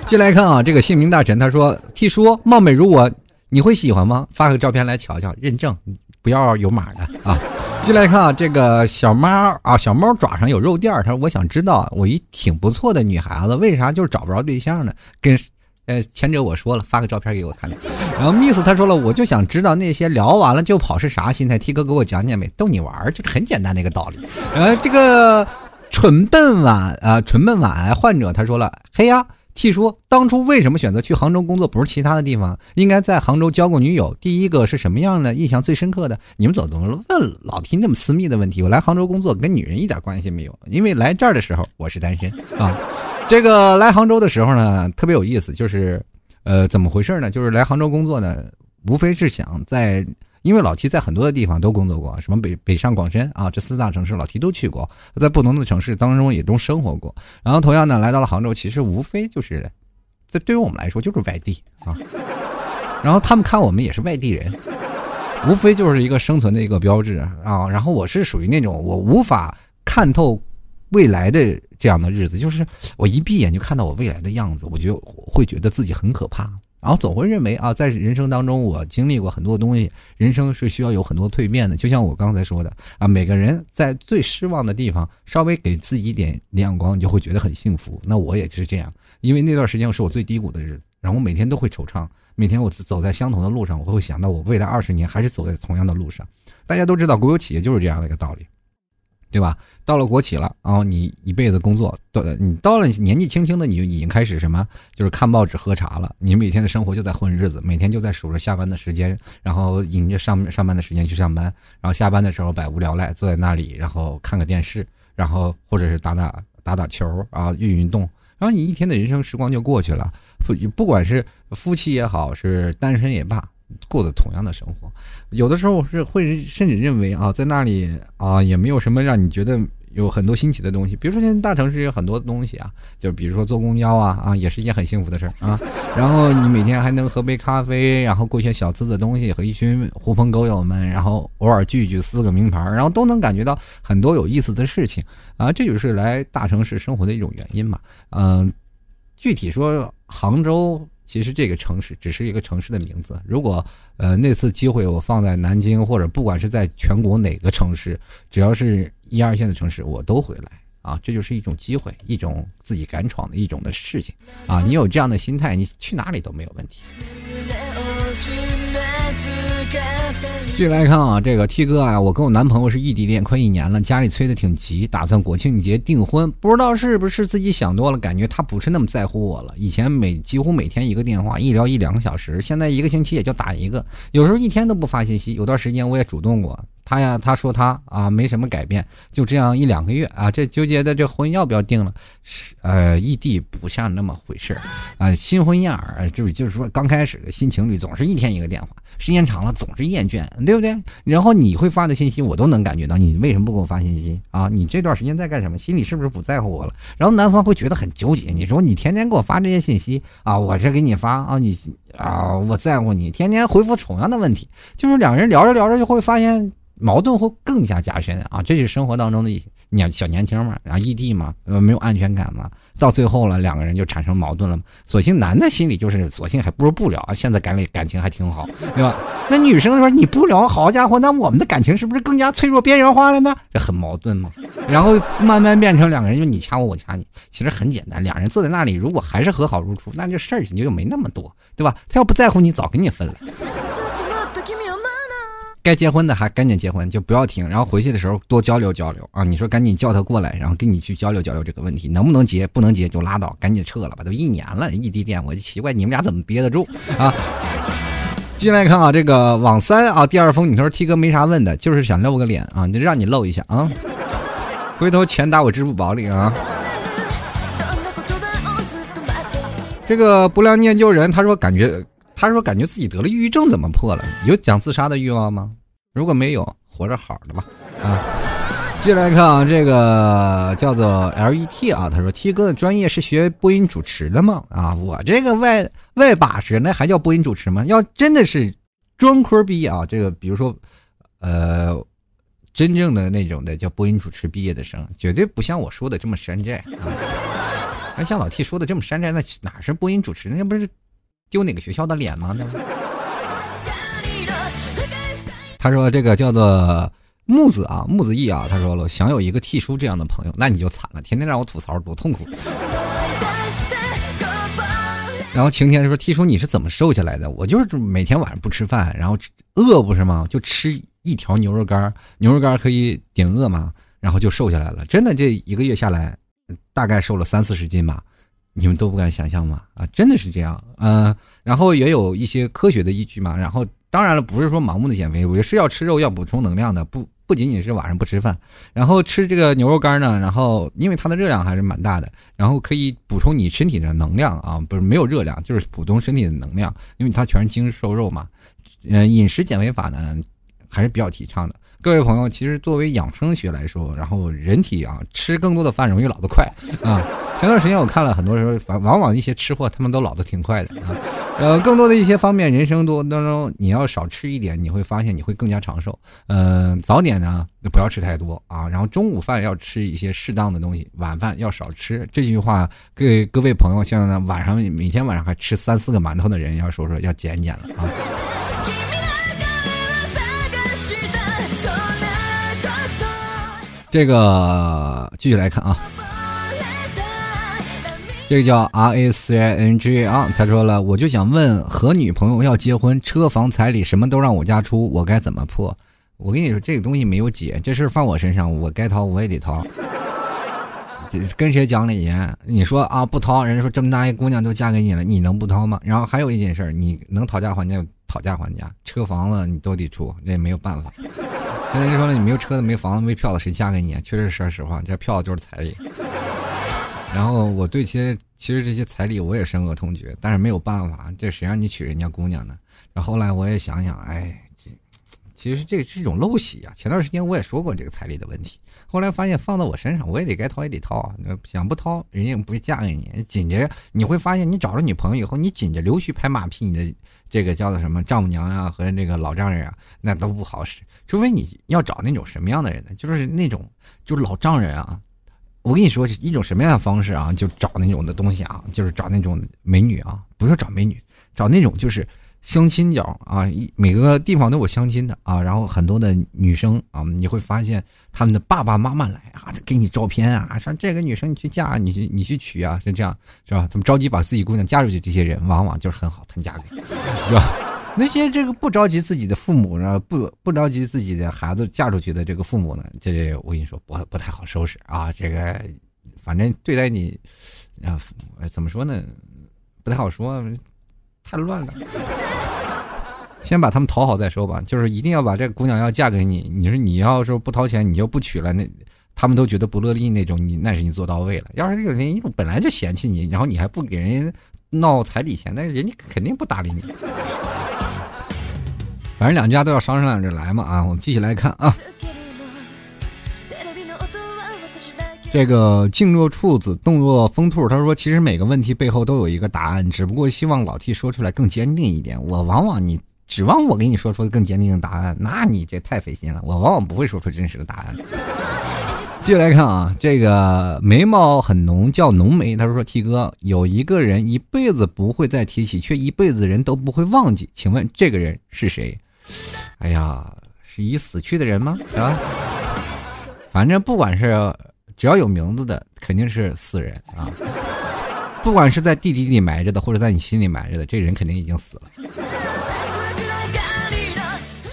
进来看啊，这个姓名大神他说：“T 叔貌美如我，你会喜欢吗？发个照片来瞧瞧，认证，不要有码的啊。”进来看啊，这个小猫啊，小猫爪上有肉垫儿他说：“我想知道，我一挺不错的女孩子，为啥就是找不着对象呢？”跟，呃，前者我说了，发个照片给我看看。然后 Miss 他说了，我就想知道那些聊完了就跑是啥心态。T 哥给我讲讲呗，逗你玩儿就是很简单的一个道理。呃，这个蠢笨晚啊，蠢笨晚患 [LAUGHS] 者他说了，嘿呀。T 说：“当初为什么选择去杭州工作，不是其他的地方？应该在杭州交过女友。第一个是什么样的？印象最深刻的？你们怎么怎么问老提那么私密的问题？我来杭州工作跟女人一点关系没有，因为来这儿的时候我是单身啊。[LAUGHS] 这个来杭州的时候呢，特别有意思，就是，呃，怎么回事呢？就是来杭州工作呢，无非是想在。”因为老提在很多的地方都工作过，什么北北上广深啊，这四大城市老提都去过，在不同的城市当中也都生活过。然后同样呢，来到了杭州，其实无非就是，这对于我们来说就是外地啊。然后他们看我们也是外地人，无非就是一个生存的一个标志啊。然后我是属于那种我无法看透未来的这样的日子，就是我一闭眼就看到我未来的样子，我就会觉得自己很可怕。然后总会认为啊，在人生当中，我经历过很多东西，人生是需要有很多蜕变的。就像我刚才说的啊，每个人在最失望的地方，稍微给自己一点亮光，你就会觉得很幸福。那我也是这样，因为那段时间是我最低谷的日子，然后我每天都会惆怅，每天我走在相同的路上，我会想到我未来二十年还是走在同样的路上。大家都知道，国有企业就是这样的一个道理。对吧？到了国企了，然后你一辈子工作，到你到了年纪轻轻的，你就已经开始什么？就是看报纸、喝茶了。你每天的生活就在混日子，每天就在数着下班的时间，然后迎着上上班的时间去上班，然后下班的时候百无聊赖坐在那里，然后看个电视，然后或者是打打打打球啊，运运动，然后你一天的人生时光就过去了。不不管是夫妻也好，是单身也罢。过的同样的生活，有的时候是会甚至认为啊，在那里啊也没有什么让你觉得有很多新奇的东西。比如说现在大城市有很多东西啊，就比如说坐公交啊啊，也是一件很幸福的事儿啊。[LAUGHS] 然后你每天还能喝杯咖啡，然后过一些小资的东西，和一群狐朋狗友们，然后偶尔聚一聚撕个名牌，然后都能感觉到很多有意思的事情啊。这就是来大城市生活的一种原因嘛。嗯，具体说杭州。其实这个城市只是一个城市的名字。如果呃那次机会我放在南京或者不管是在全国哪个城市，只要是一二线的城市，我都会来啊。这就是一种机会，一种自己敢闯的一种的事情啊。你有这样的心态，你去哪里都没有问题。继续来看啊，这个 T 哥啊，我跟我男朋友是异地恋快一年了，家里催的挺急，打算国庆节订婚，不知道是不是自己想多了，感觉他不是那么在乎我了。以前每几乎每天一个电话，一聊一两个小时，现在一个星期也就打一个，有时候一天都不发信息。有段时间我也主动过，他呀，他说他啊没什么改变，就这样一两个月啊，这纠结的这婚要不要定了？是呃，异地不像那么回事啊，新婚燕尔就是就是说刚开始的新情侣总是一天一个电话。时间长了总是厌倦，对不对？然后你会发的信息，我都能感觉到你为什么不给我发信息啊？你这段时间在干什么？心里是不是不在乎我了？然后男方会觉得很纠结。你说你天天给我发这些信息啊，我这给你发啊，你啊，我在乎你，天天回复同样的问题，就是两人聊着聊着就会发现矛盾会更加加深啊。这是生活当中的一些年小年轻嘛，啊，异地嘛，没有安全感嘛，到最后了，两个人就产生矛盾了。索性男的心里就是，索性还不如不聊，现在感感感情还挺好，对吧？[LAUGHS] 那女生说你不聊，好家伙，那我们的感情是不是更加脆弱、边缘化了呢？这很矛盾嘛。然后慢慢变成两个人就你掐我，我掐你。其实很简单，两人坐在那里，如果还是和好如初，那这事儿你就没那么多，对吧？他要不在乎你，早跟你分了。该结婚的还赶紧结婚，就不要停。然后回去的时候多交流交流啊！你说赶紧叫他过来，然后跟你去交流交流这个问题，能不能结？不能结就拉倒，赶紧撤了吧。都一年了，异地恋，我就奇怪你们俩怎么憋得住啊？[LAUGHS] 进来看啊，这个网三啊，第二封你说 T 哥没啥问的，就是想露个脸啊，就让你露一下啊。回头钱打我支付宝里啊。这个不良念旧人他说感觉。他说：“感觉自己得了抑郁症，怎么破了？有想自杀的欲望吗？如果没有，活着好的吧。”啊，接下来看啊，这个叫做 L E T 啊，他说：“T 哥的专业是学播音主持的吗？啊，我这个外外把式，那还叫播音主持吗？要真的是专科毕业啊，这个比如说，呃，真正的那种的叫播音主持毕业的生，绝对不像我说的这么山寨啊。而像老 T 说的这么山寨，那哪是播音主持？那不是？”丢哪个学校的脸吗？[LAUGHS] 他说：“这个叫做木子啊，木子义啊。”他说了：“想有一个替叔这样的朋友，那你就惨了，天天让我吐槽，多痛苦。”然后晴天说：“T 叔，你是怎么瘦下来的？我就是每天晚上不吃饭，然后饿不是吗？就吃一条牛肉干，牛肉干可以顶饿吗，然后就瘦下来了。真的，这一个月下来，大概瘦了三四十斤吧。”你们都不敢想象吗？啊，真的是这样，嗯，然后也有一些科学的依据嘛。然后当然了，不是说盲目的减肥，我觉得是要吃肉，要补充能量的，不不仅仅是晚上不吃饭，然后吃这个牛肉干呢，然后因为它的热量还是蛮大的，然后可以补充你身体的能量啊，不是没有热量，就是补充身体的能量，因为它全是精瘦肉嘛。嗯，饮食减肥法呢还是比较提倡的。各位朋友，其实作为养生学来说，然后人体啊吃更多的饭容易老得快啊。前段时间我看了很多时候，往往一些吃货他们都老得挺快的啊。呃，更多的一些方面，人生多当中你要少吃一点，你会发现你会更加长寿。嗯，早点呢不要吃太多啊，然后中午饭要吃一些适当的东西，晚饭要少吃。这句话给各位朋友，像呢晚上每天晚上还吃三四个馒头的人，要说说要减减了啊。这个继续来看啊，这个叫 R A C I N G 啊，他说了，我就想问，和女朋友要结婚，车房彩礼什么都让我家出，我该怎么破？我跟你说，这个东西没有解，这事放我身上，我该掏我也得掏。[LAUGHS] 跟谁讲理去？你说啊，不掏，人家说这么大一姑娘都嫁给你了，你能不掏吗？然后还有一件事，你能讨价还价，讨价还价，车房子你都得出，这也没有办法。现在就说了，你没有车子、没房子、没票子，谁嫁给你？确实说实话，这票子就是彩礼。[LAUGHS] 然后我对其其实这些彩礼我也深恶痛绝，但是没有办法，这谁让你娶人家姑娘呢？然后后来我也想想，哎，其实这是一种陋习啊。前段时间我也说过这个彩礼的问题，后来发现放在我身上，我也得该掏也得掏啊。想不掏，人家不会嫁给你。紧着你会发现，你找了女朋友以后，你紧着溜须拍马屁，你的。这个叫做什么丈母娘啊，和这个老丈人啊，那都不好使。除非你要找那种什么样的人呢？就是那种，就是老丈人啊。我跟你说，一种什么样的方式啊？就找那种的东西啊，就是找那种美女啊，不是找美女，找那种就是。相亲角啊，一每个地方都有相亲的啊，然后很多的女生啊，你会发现他们的爸爸妈妈来啊，给你照片啊，说这个女生你去嫁，你去你去娶啊，是这样是吧？他们着急把自己姑娘嫁出去，这些人往往就是很好谈嫁给，是吧？那些这个不着急自己的父母，呢不不着急自己的孩子嫁出去的这个父母呢，这我跟你说不不太好收拾啊，这个反正对待你啊，怎么说呢？不太好说。太乱了，先把他们讨好再说吧。就是一定要把这个姑娘要嫁给你。你说你要是不掏钱，你就不娶了，那他们都觉得不乐意那种。你那是你做到位了。要是这个人本来就嫌弃你，然后你还不给人闹彩礼钱，那人家肯定不搭理你。反正两家都要商量着来嘛啊！我们继续来看啊。这个静若处子，动若疯兔。他说：“其实每个问题背后都有一个答案，只不过希望老 T 说出来更坚定一点。我往往你指望我给你说出更坚定的答案，那你这太费心了。我往往不会说出真实的答案。[LAUGHS] ”继续来看啊，这个眉毛很浓，叫浓眉。他说：“T 哥，有一个人一辈子不会再提起，却一辈子人都不会忘记，请问这个人是谁？”哎呀，是已死去的人吗？啊，反正不管是只要有名字的，肯定是死人啊。不管是在地底里埋着的，或者在你心里埋着的，这人肯定已经死了。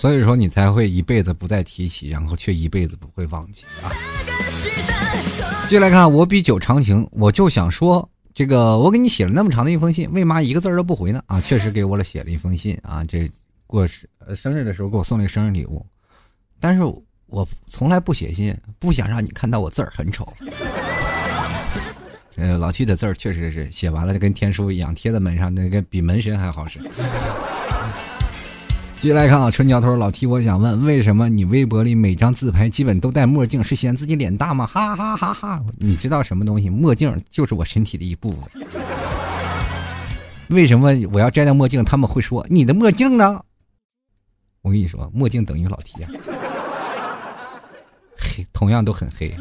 所以说你才会一辈子不再提起，然后却一辈子不会忘记啊。接来看，我比酒长情，我就想说，这个我给你写了那么长的一封信，为嘛一个字都不回呢？啊，确实给我了写了一封信啊，这过生生日的时候给我送了一个生日礼物，但是我从来不写信，不想让你看到我字儿很丑。呃，老七的字儿确实是写完了就跟天书一样，贴在门上，那个比门神还好使。接下来看啊，春桥头老 T，我想问，为什么你微博里每张自拍基本都戴墨镜？是嫌自己脸大吗？哈哈哈哈！你知道什么东西？墨镜就是我身体的一部分。为什么我要摘掉墨镜？他们会说你的墨镜呢？我跟你说，墨镜等于老 T 啊，黑，同样都很黑。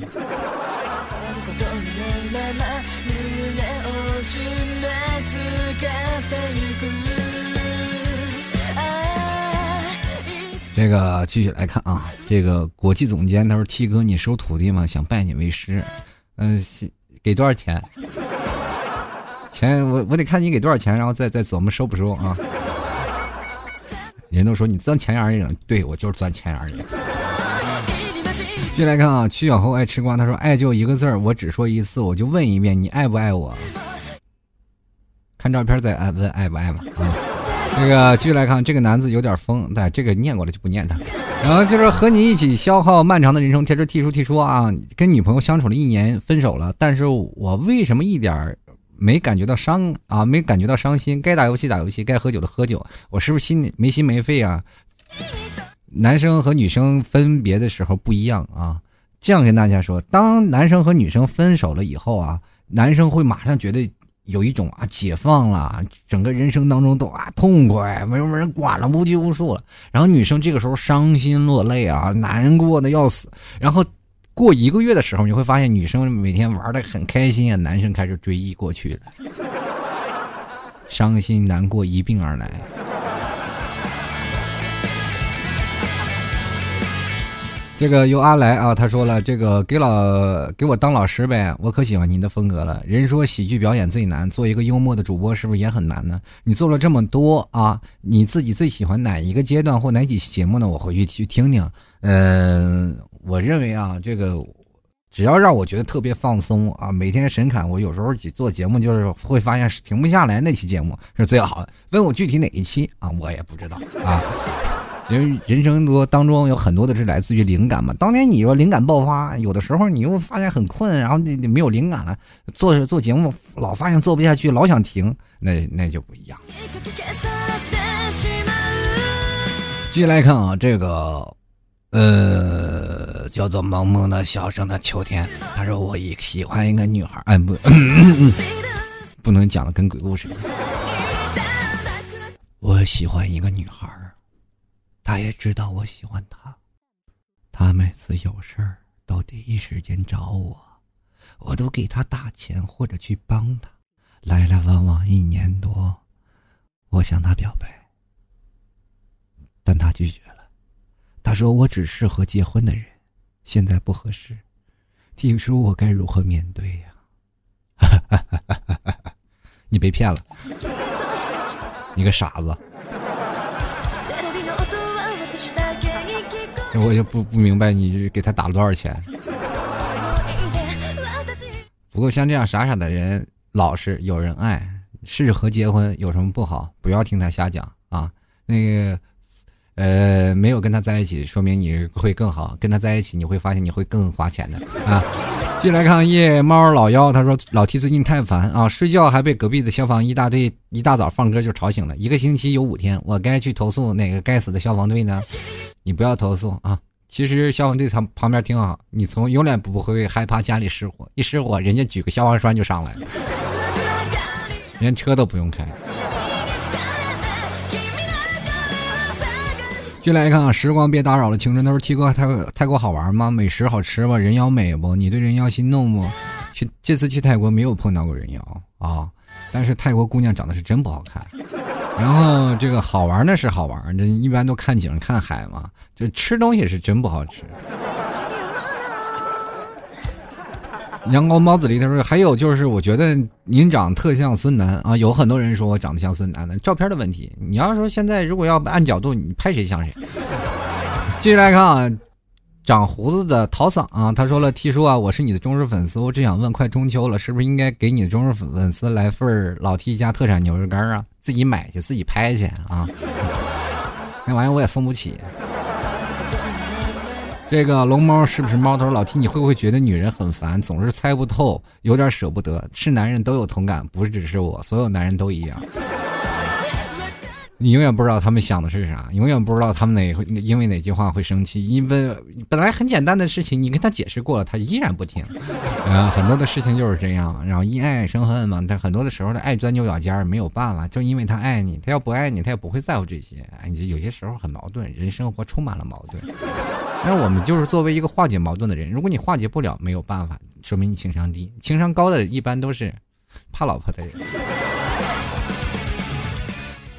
这个继续来看啊，这个国际总监他说：“T 哥，你收徒弟吗？想拜你为师，嗯，给多少钱？钱我我得看你给多少钱，然后再再琢磨收不收啊。”人都说你钻钱眼里了，对我就是钻钱眼里。继续来看啊，曲小猴爱吃瓜，他说：“爱就一个字儿，我只说一次，我就问一遍，你爱不爱我？看照片再爱问爱不爱嘛啊。”这个继续来看，这个男子有点疯，但这个念过了就不念他。然后就是和你一起消耗漫长的人生。贴着替出替说啊，跟女朋友相处了一年，分手了，但是我为什么一点没感觉到伤啊？没感觉到伤心？该打游戏打游戏，该喝酒的喝酒，我是不是心里没心没肺啊？男生和女生分别的时候不一样啊。这样跟大家说，当男生和女生分手了以后啊，男生会马上觉得。有一种啊，解放了，整个人生当中都啊痛快，没有人管了，无拘无束了。然后女生这个时候伤心落泪啊，难过的要死。然后过一个月的时候，你会发现女生每天玩的很开心啊，男生开始追忆过去了，伤心难过一并而来。这个由阿来啊，他说了，这个给老给我当老师呗，我可喜欢您的风格了。人说喜剧表演最难，做一个幽默的主播是不是也很难呢？你做了这么多啊，你自己最喜欢哪一个阶段或哪几期节目呢？我回去去听听。嗯，我认为啊，这个只要让我觉得特别放松啊，每天神侃，我有时候做节目就是会发现是停不下来，那期节目是最好的。问我具体哪一期啊，我也不知道啊。因为人生多当中有很多的是来自于灵感嘛。当年你说灵感爆发，有的时候你又发现很困，然后你你没有灵感了，做做节目老发现做不下去，老想停，那 [LAUGHS] 那就不一样。继续来看啊，这个呃叫做萌萌的小声的秋天，他说我一喜欢一个女孩，哎不，[COUGHS] 不能讲的跟鬼故事一样。我喜欢一个女孩。他也知道我喜欢他，他每次有事儿都第一时间找我，我都给他打钱或者去帮他，来来往往一年多，我向他表白，但他拒绝了，他说我只适合结婚的人，现在不合适，听说我该如何面对呀？[LAUGHS] 你被骗了，[LAUGHS] 你个傻子。我就不不明白你给他打了多少钱。不过像这样傻傻的人，老实有人爱，适合结婚有什么不好？不要听他瞎讲啊！那个，呃，没有跟他在一起，说明你会更好；跟他在一起，你会发现你会更花钱的啊！进来看夜猫老妖，他说老 T 最近太烦啊，睡觉还被隔壁的消防一大队一大早放歌就吵醒了。一个星期有五天，我该去投诉哪个该死的消防队呢？你不要投诉啊！其实消防队他旁边挺好，你从永远不会害怕家里失火，一失火人家举个消防栓就上来了，连车都不用开。进来一看啊，时光别打扰了青春。他说：“T 哥，泰泰国好玩吗？美食好吃吗？人妖美不？你对人妖心动不？去这次去泰国没有碰到过人妖啊，但是泰国姑娘长得是真不好看。然后这个好玩呢是好玩，这一般都看景看海嘛，这吃东西是真不好吃。”阳光猫子里他说：“还有就是，我觉得您长特像孙楠啊，有很多人说我长得像孙楠的照片的问题。你要说现在如果要按角度，你拍谁像谁？”继续来看啊，长胡子的陶桑啊，他说了：“T 叔啊，我是你的忠实粉丝，我只想问，快中秋了，是不是应该给你的忠实粉丝来份老 T 家特产牛肉干啊？自己买去，自己拍去啊？那玩意我也送不起。”这个龙猫是不是猫头老 T？你会不会觉得女人很烦，总是猜不透，有点舍不得？是男人都有同感，不是只是我，所有男人都一样。你永远不知道他们想的是啥，永远不知道他们哪会因为哪句话会生气。因为本来很简单的事情，你跟他解释过了，他依然不听。啊，很多的事情就是这样。然后因爱生恨嘛，但很多的时候呢，爱钻牛角尖儿没有办法，就因为他爱你，他要不爱你，他也不会在乎这些。哎，你有些时候很矛盾，人生活充满了矛盾。那我们就是作为一个化解矛盾的人，如果你化解不了，没有办法，说明你情商低。情商高的一般都是怕老婆的人。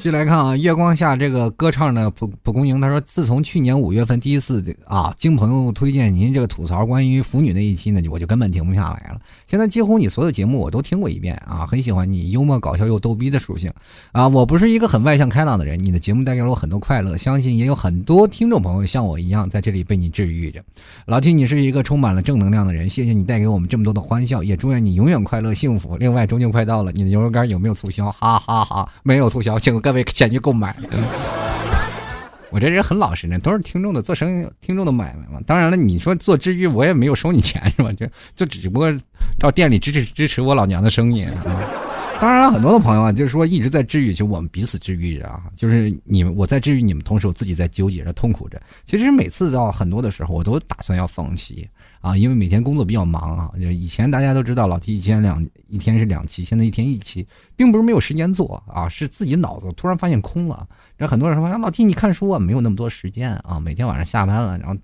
继续来看啊，月光下这个歌唱的蒲蒲公英，他说：“自从去年五月份第一次这啊，经朋友推荐您这个吐槽关于腐女那一期呢，我就根本停不下来了。现在几乎你所有节目我都听过一遍啊，很喜欢你幽默搞笑又逗逼的属性啊。我不是一个很外向开朗的人，你的节目带给了我很多快乐，相信也有很多听众朋友像我一样在这里被你治愈着。老七你是一个充满了正能量的人，谢谢你带给我们这么多的欢笑，也祝愿你永远快乐幸福。另外，中秋快到了，你的牛肉干有没有促销？哈哈哈，没有促销，请跟各。位前去购买，我这人很老实呢，都是听众的做生意，听众的买卖嘛。当然了，你说做治愈，我也没有收你钱是吧？就就只不过到店里支持支持我老娘的生意。当然了，很多的朋友啊，就是说一直在治愈，就我们彼此治愈着啊。就是你们我在治愈你们，同时我自己在纠结着、痛苦着。其实每次到很多的时候，我都打算要放弃。啊，因为每天工作比较忙啊，就以前大家都知道，老 T 以前两一天是两期，现在一天一期，并不是没有时间做啊，是自己脑子突然发现空了。然后很多人说啊，老 T 你看书啊，没有那么多时间啊，每天晚上下班了，然后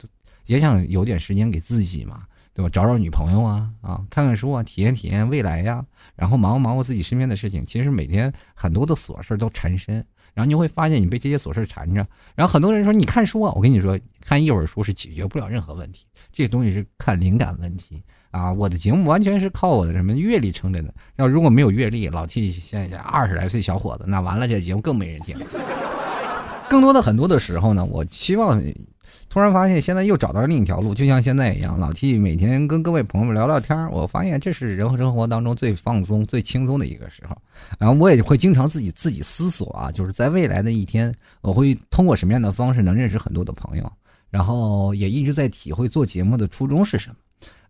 也想有点时间给自己嘛，对吧？找找女朋友啊，啊，看看书啊，体验体验未来呀，然后忙活忙活自己身边的事情。其实每天很多的琐事都缠身。然后你会发现你被这些琐事缠着，然后很多人说你看书啊，我跟你说，看一会儿书是解决不了任何问题，这些东西是看灵感问题啊。我的节目完全是靠我的什么阅历撑着的，要如果没有阅历，老替现在二十来岁小伙子，那完了，这节目更没人听。[LAUGHS] 更多的很多的时候呢，我希望。突然发现，现在又找到了另一条路，就像现在一样，老 T 每天跟各位朋友们聊聊天我发现这是人和生活当中最放松、最轻松的一个时候。然后我也会经常自己自己思索啊，就是在未来的一天，我会通过什么样的方式能认识很多的朋友。然后也一直在体会做节目的初衷是什么。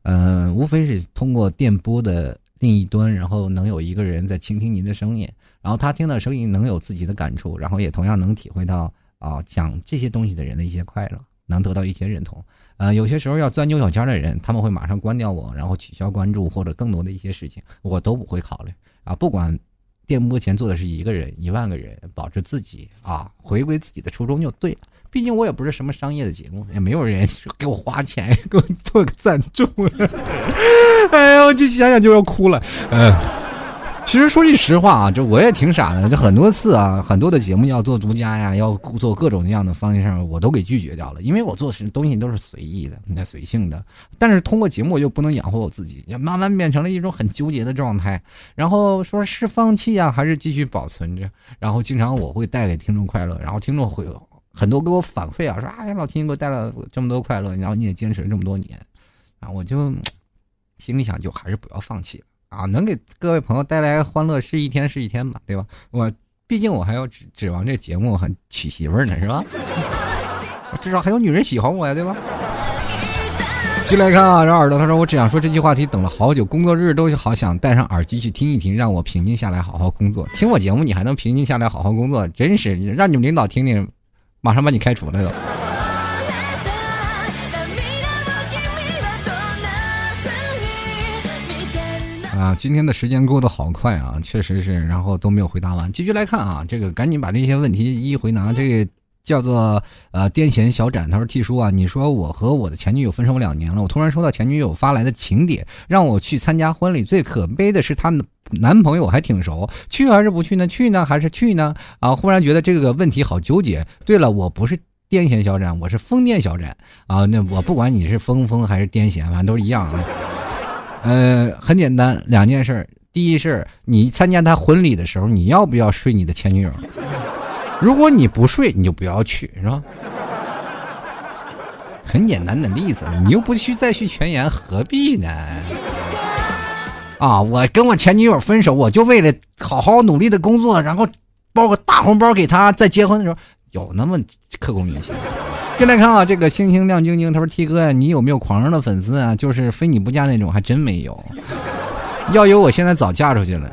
嗯，无非是通过电波的另一端，然后能有一个人在倾听您的声音，然后他听到声音能有自己的感触，然后也同样能体会到啊讲这些东西的人的一些快乐。能得到一些认同，呃，有些时候要钻牛角尖的人，他们会马上关掉我，然后取消关注或者更多的一些事情，我都不会考虑啊。不管电波前做的是一个人、一万个人，保持自己啊，回归自己的初衷就对了。毕竟我也不是什么商业的节目，也没有人给我花钱 [LAUGHS] 给我做个赞助。[LAUGHS] 哎呀，我这想想就要哭了，嗯。其实说句实话啊，就我也挺傻的，就很多次啊，很多的节目要做独家呀，要做各种各样的方向，我都给拒绝掉了。因为我做事东西都是随意的，那随性的。但是通过节目我又不能养活我自己，就慢慢变成了一种很纠结的状态。然后说是放弃啊，还是继续保存着？然后经常我会带给听众快乐，然后听众会有很多给我反馈啊，说哎呀，老听给我带了这么多快乐，然后你也坚持了这么多年，啊，我就心里想，就还是不要放弃了。啊，能给各位朋友带来欢乐是一天是一天吧，对吧？我毕竟我还要指指望这节目还娶媳妇儿呢，是吧？至少还有女人喜欢我呀，对吧？进来看啊，这耳朵他说我只想说这句话题等了好久，工作日都好想戴上耳机去听一听，让我平静下来好好工作。听我节目你还能平静下来好好工作，真是让你们领导听听，马上把你开除了都。啊，今天的时间过得好快啊，确实是，然后都没有回答完。继续来看啊，这个赶紧把这些问题一一回答。这个叫做呃癫痫小展，他说：“T 叔啊，你说我和我的前女友分手两年了，我突然收到前女友发来的请帖，让我去参加婚礼。最可悲的是，她的男朋友还挺熟，去还是不去呢？去呢还是去呢？啊，忽然觉得这个问题好纠结。对了，我不是癫痫小展，我是疯癫小展啊。那我不管你是疯疯还是癫痫，反正都是一样啊。呃，很简单，两件事。”第一是，你参加他婚礼的时候，你要不要睡你的前女友？如果你不睡，你就不要去，是吧？很简单的例子，你又不去再续前缘，何必呢？啊，我跟我前女友分手，我就为了好好努力的工作，然后包个大红包给她，在结婚的时候有那么刻骨铭心？进来看啊，这个星星亮晶晶，他说：“T 哥呀，你有没有狂热的粉丝啊？就是非你不嫁那种，还真没有。”要有，我现在早嫁出去了。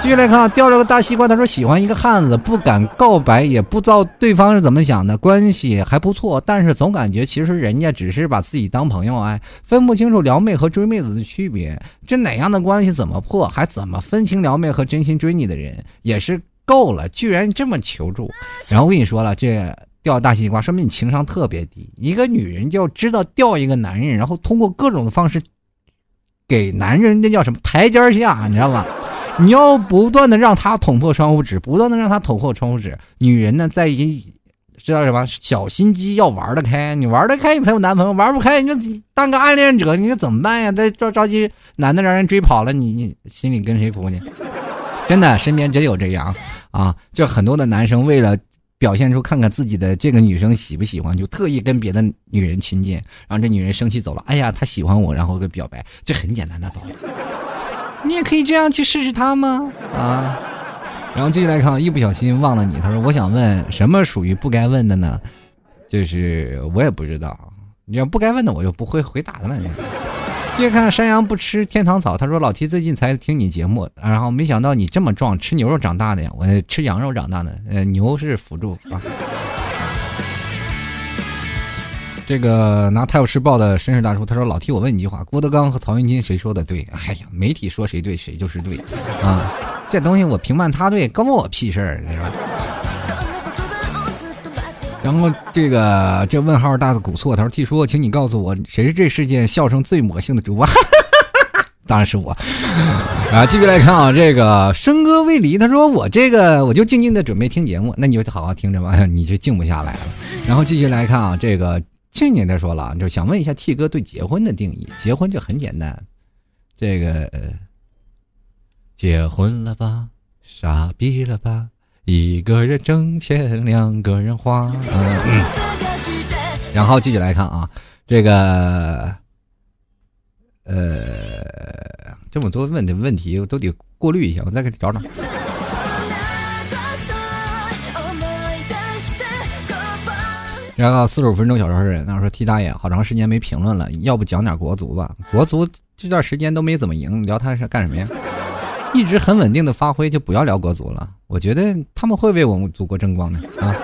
继续来看啊，掉了个大西瓜。他说喜欢一个汉子，不敢告白，也不知道对方是怎么想的，关系还不错，但是总感觉其实人家只是把自己当朋友哎，分不清楚撩妹和追妹子的区别。这哪样的关系怎么破？还怎么分清撩妹和真心追你的人？也是够了，居然这么求助。然后我跟你说了，这掉大西瓜说明你情商特别低。一个女人就要知道钓一个男人，然后通过各种的方式。给男人那叫什么台阶下，你知道吗？[LAUGHS] 你要不断的让他捅破窗户纸，不断的让他捅破窗户纸。女人呢，在一知道什么小心机要玩得开，你玩得开你才有男朋友，玩不开你就当个暗恋者，你说怎么办呀？在着着急，男的让人追跑了，你你心里跟谁哭呢？真的，身边真有这样啊！就很多的男生为了。表现出看看自己的这个女生喜不喜欢，就特意跟别的女人亲近，然后这女人生气走了。哎呀，她喜欢我，然后给表白，这很简单的道理。[LAUGHS] 你也可以这样去试试她吗？啊！然后继续来看，一不小心忘了你。他说：“我想问，什么属于不该问的呢？就是我也不知道，你要不该问的，我就不会回答的了。”接着看山羊不吃天堂草，他说老提最近才听你节目，然后没想到你这么壮，吃牛肉长大的呀？我吃羊肉长大的，呃，[LAUGHS] 牛是辅助啊。这个拿《泰晤士报》的绅士大叔，他说老提我问你一句话，郭德纲和曹云金谁说的对？哎呀，媒体说谁对谁就是对啊，这东西我评判他对，关我屁事儿，是吧？然后这个这问号大的古错，他说：“T 叔，请你告诉我，谁是这世界笑声最魔性的主播？” [LAUGHS] 当然是我。啊，继续来看啊，这个笙歌未离，他说：“我这个我就静静的准备听节目，那你就好好听着吧，[LAUGHS] 你就静不下来了。”然后继续来看啊，这个庆年他说了，就想问一下 T 哥对结婚的定义。结婚就很简单，这个结婚了吧，傻逼了吧。一个人挣钱，两个人花。嗯，然后继续来看啊，这个，呃，这么多问的问题，我都得过滤一下，我再给你找找。然后四十五分钟小超人，那说 T 大爷好长时间没评论了，要不讲点国足吧？国足这段时间都没怎么赢，聊他是干什么呀？一直很稳定的发挥，就不要聊国足了。我觉得他们会为我们祖国争光的啊！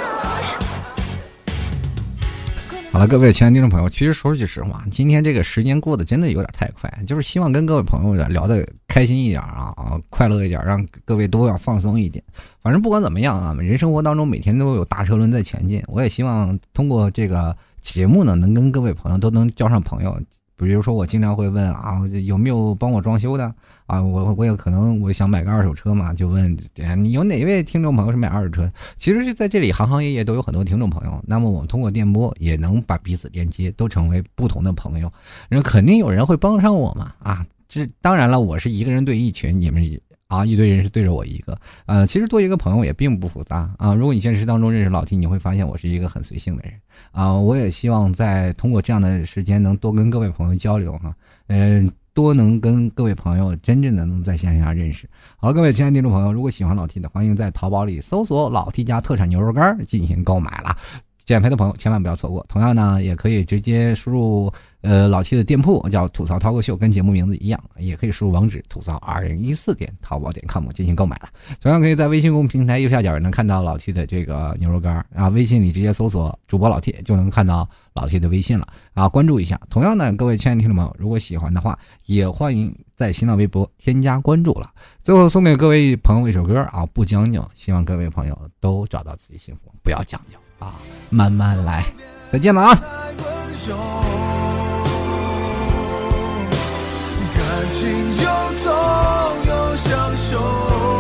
好了，各位亲爱的听众朋友，其实说句实话，今天这个时间过得真的有点太快，就是希望跟各位朋友聊的开心一点啊啊，快乐一点，让各位都要放松一点。反正不管怎么样啊，人生活当中每天都有大车轮在前进。我也希望通过这个节目呢，能跟各位朋友都能交上朋友。比如说，我经常会问啊，有没有帮我装修的啊？我我也可能我想买个二手车嘛，就问你有哪位听众朋友是买二手车？其实是在这里行行业业都有很多听众朋友，那么我们通过电波也能把彼此连接，都成为不同的朋友。那肯定有人会帮上我嘛啊！这当然了，我是一个人对一群，你们。啊，一堆人是对着我一个，呃，其实多一个朋友也并不复杂啊。如果你现实当中认识老 T，你会发现我是一个很随性的人啊。我也希望在通过这样的时间，能多跟各位朋友交流哈，嗯，多能跟各位朋友真正的能在线下认识。好，各位亲爱的听众朋友，如果喜欢老 T 的，欢迎在淘宝里搜索老 T 家特产牛肉干进行购买了。减肥的朋友千万不要错过。同样呢，也可以直接输入呃，老 T 的店铺叫吐槽涛哥秀，跟节目名字一样，也可以输入网址吐槽二零一四点淘宝点 com 进行购买了。同样可以在微信公众平台右下角能看到老 T 的这个牛肉干啊，微信里直接搜索主播老 T 就能看到老 T 的微信了啊，关注一下。同样呢，各位亲爱的听众朋友，如果喜欢的话，也欢迎在新浪微博添加关注了。最后送给各位朋友一首歌啊，不将就，希望各位朋友都找到自己幸福，不要将就啊，慢慢来。再见了啊。情又痛又享受。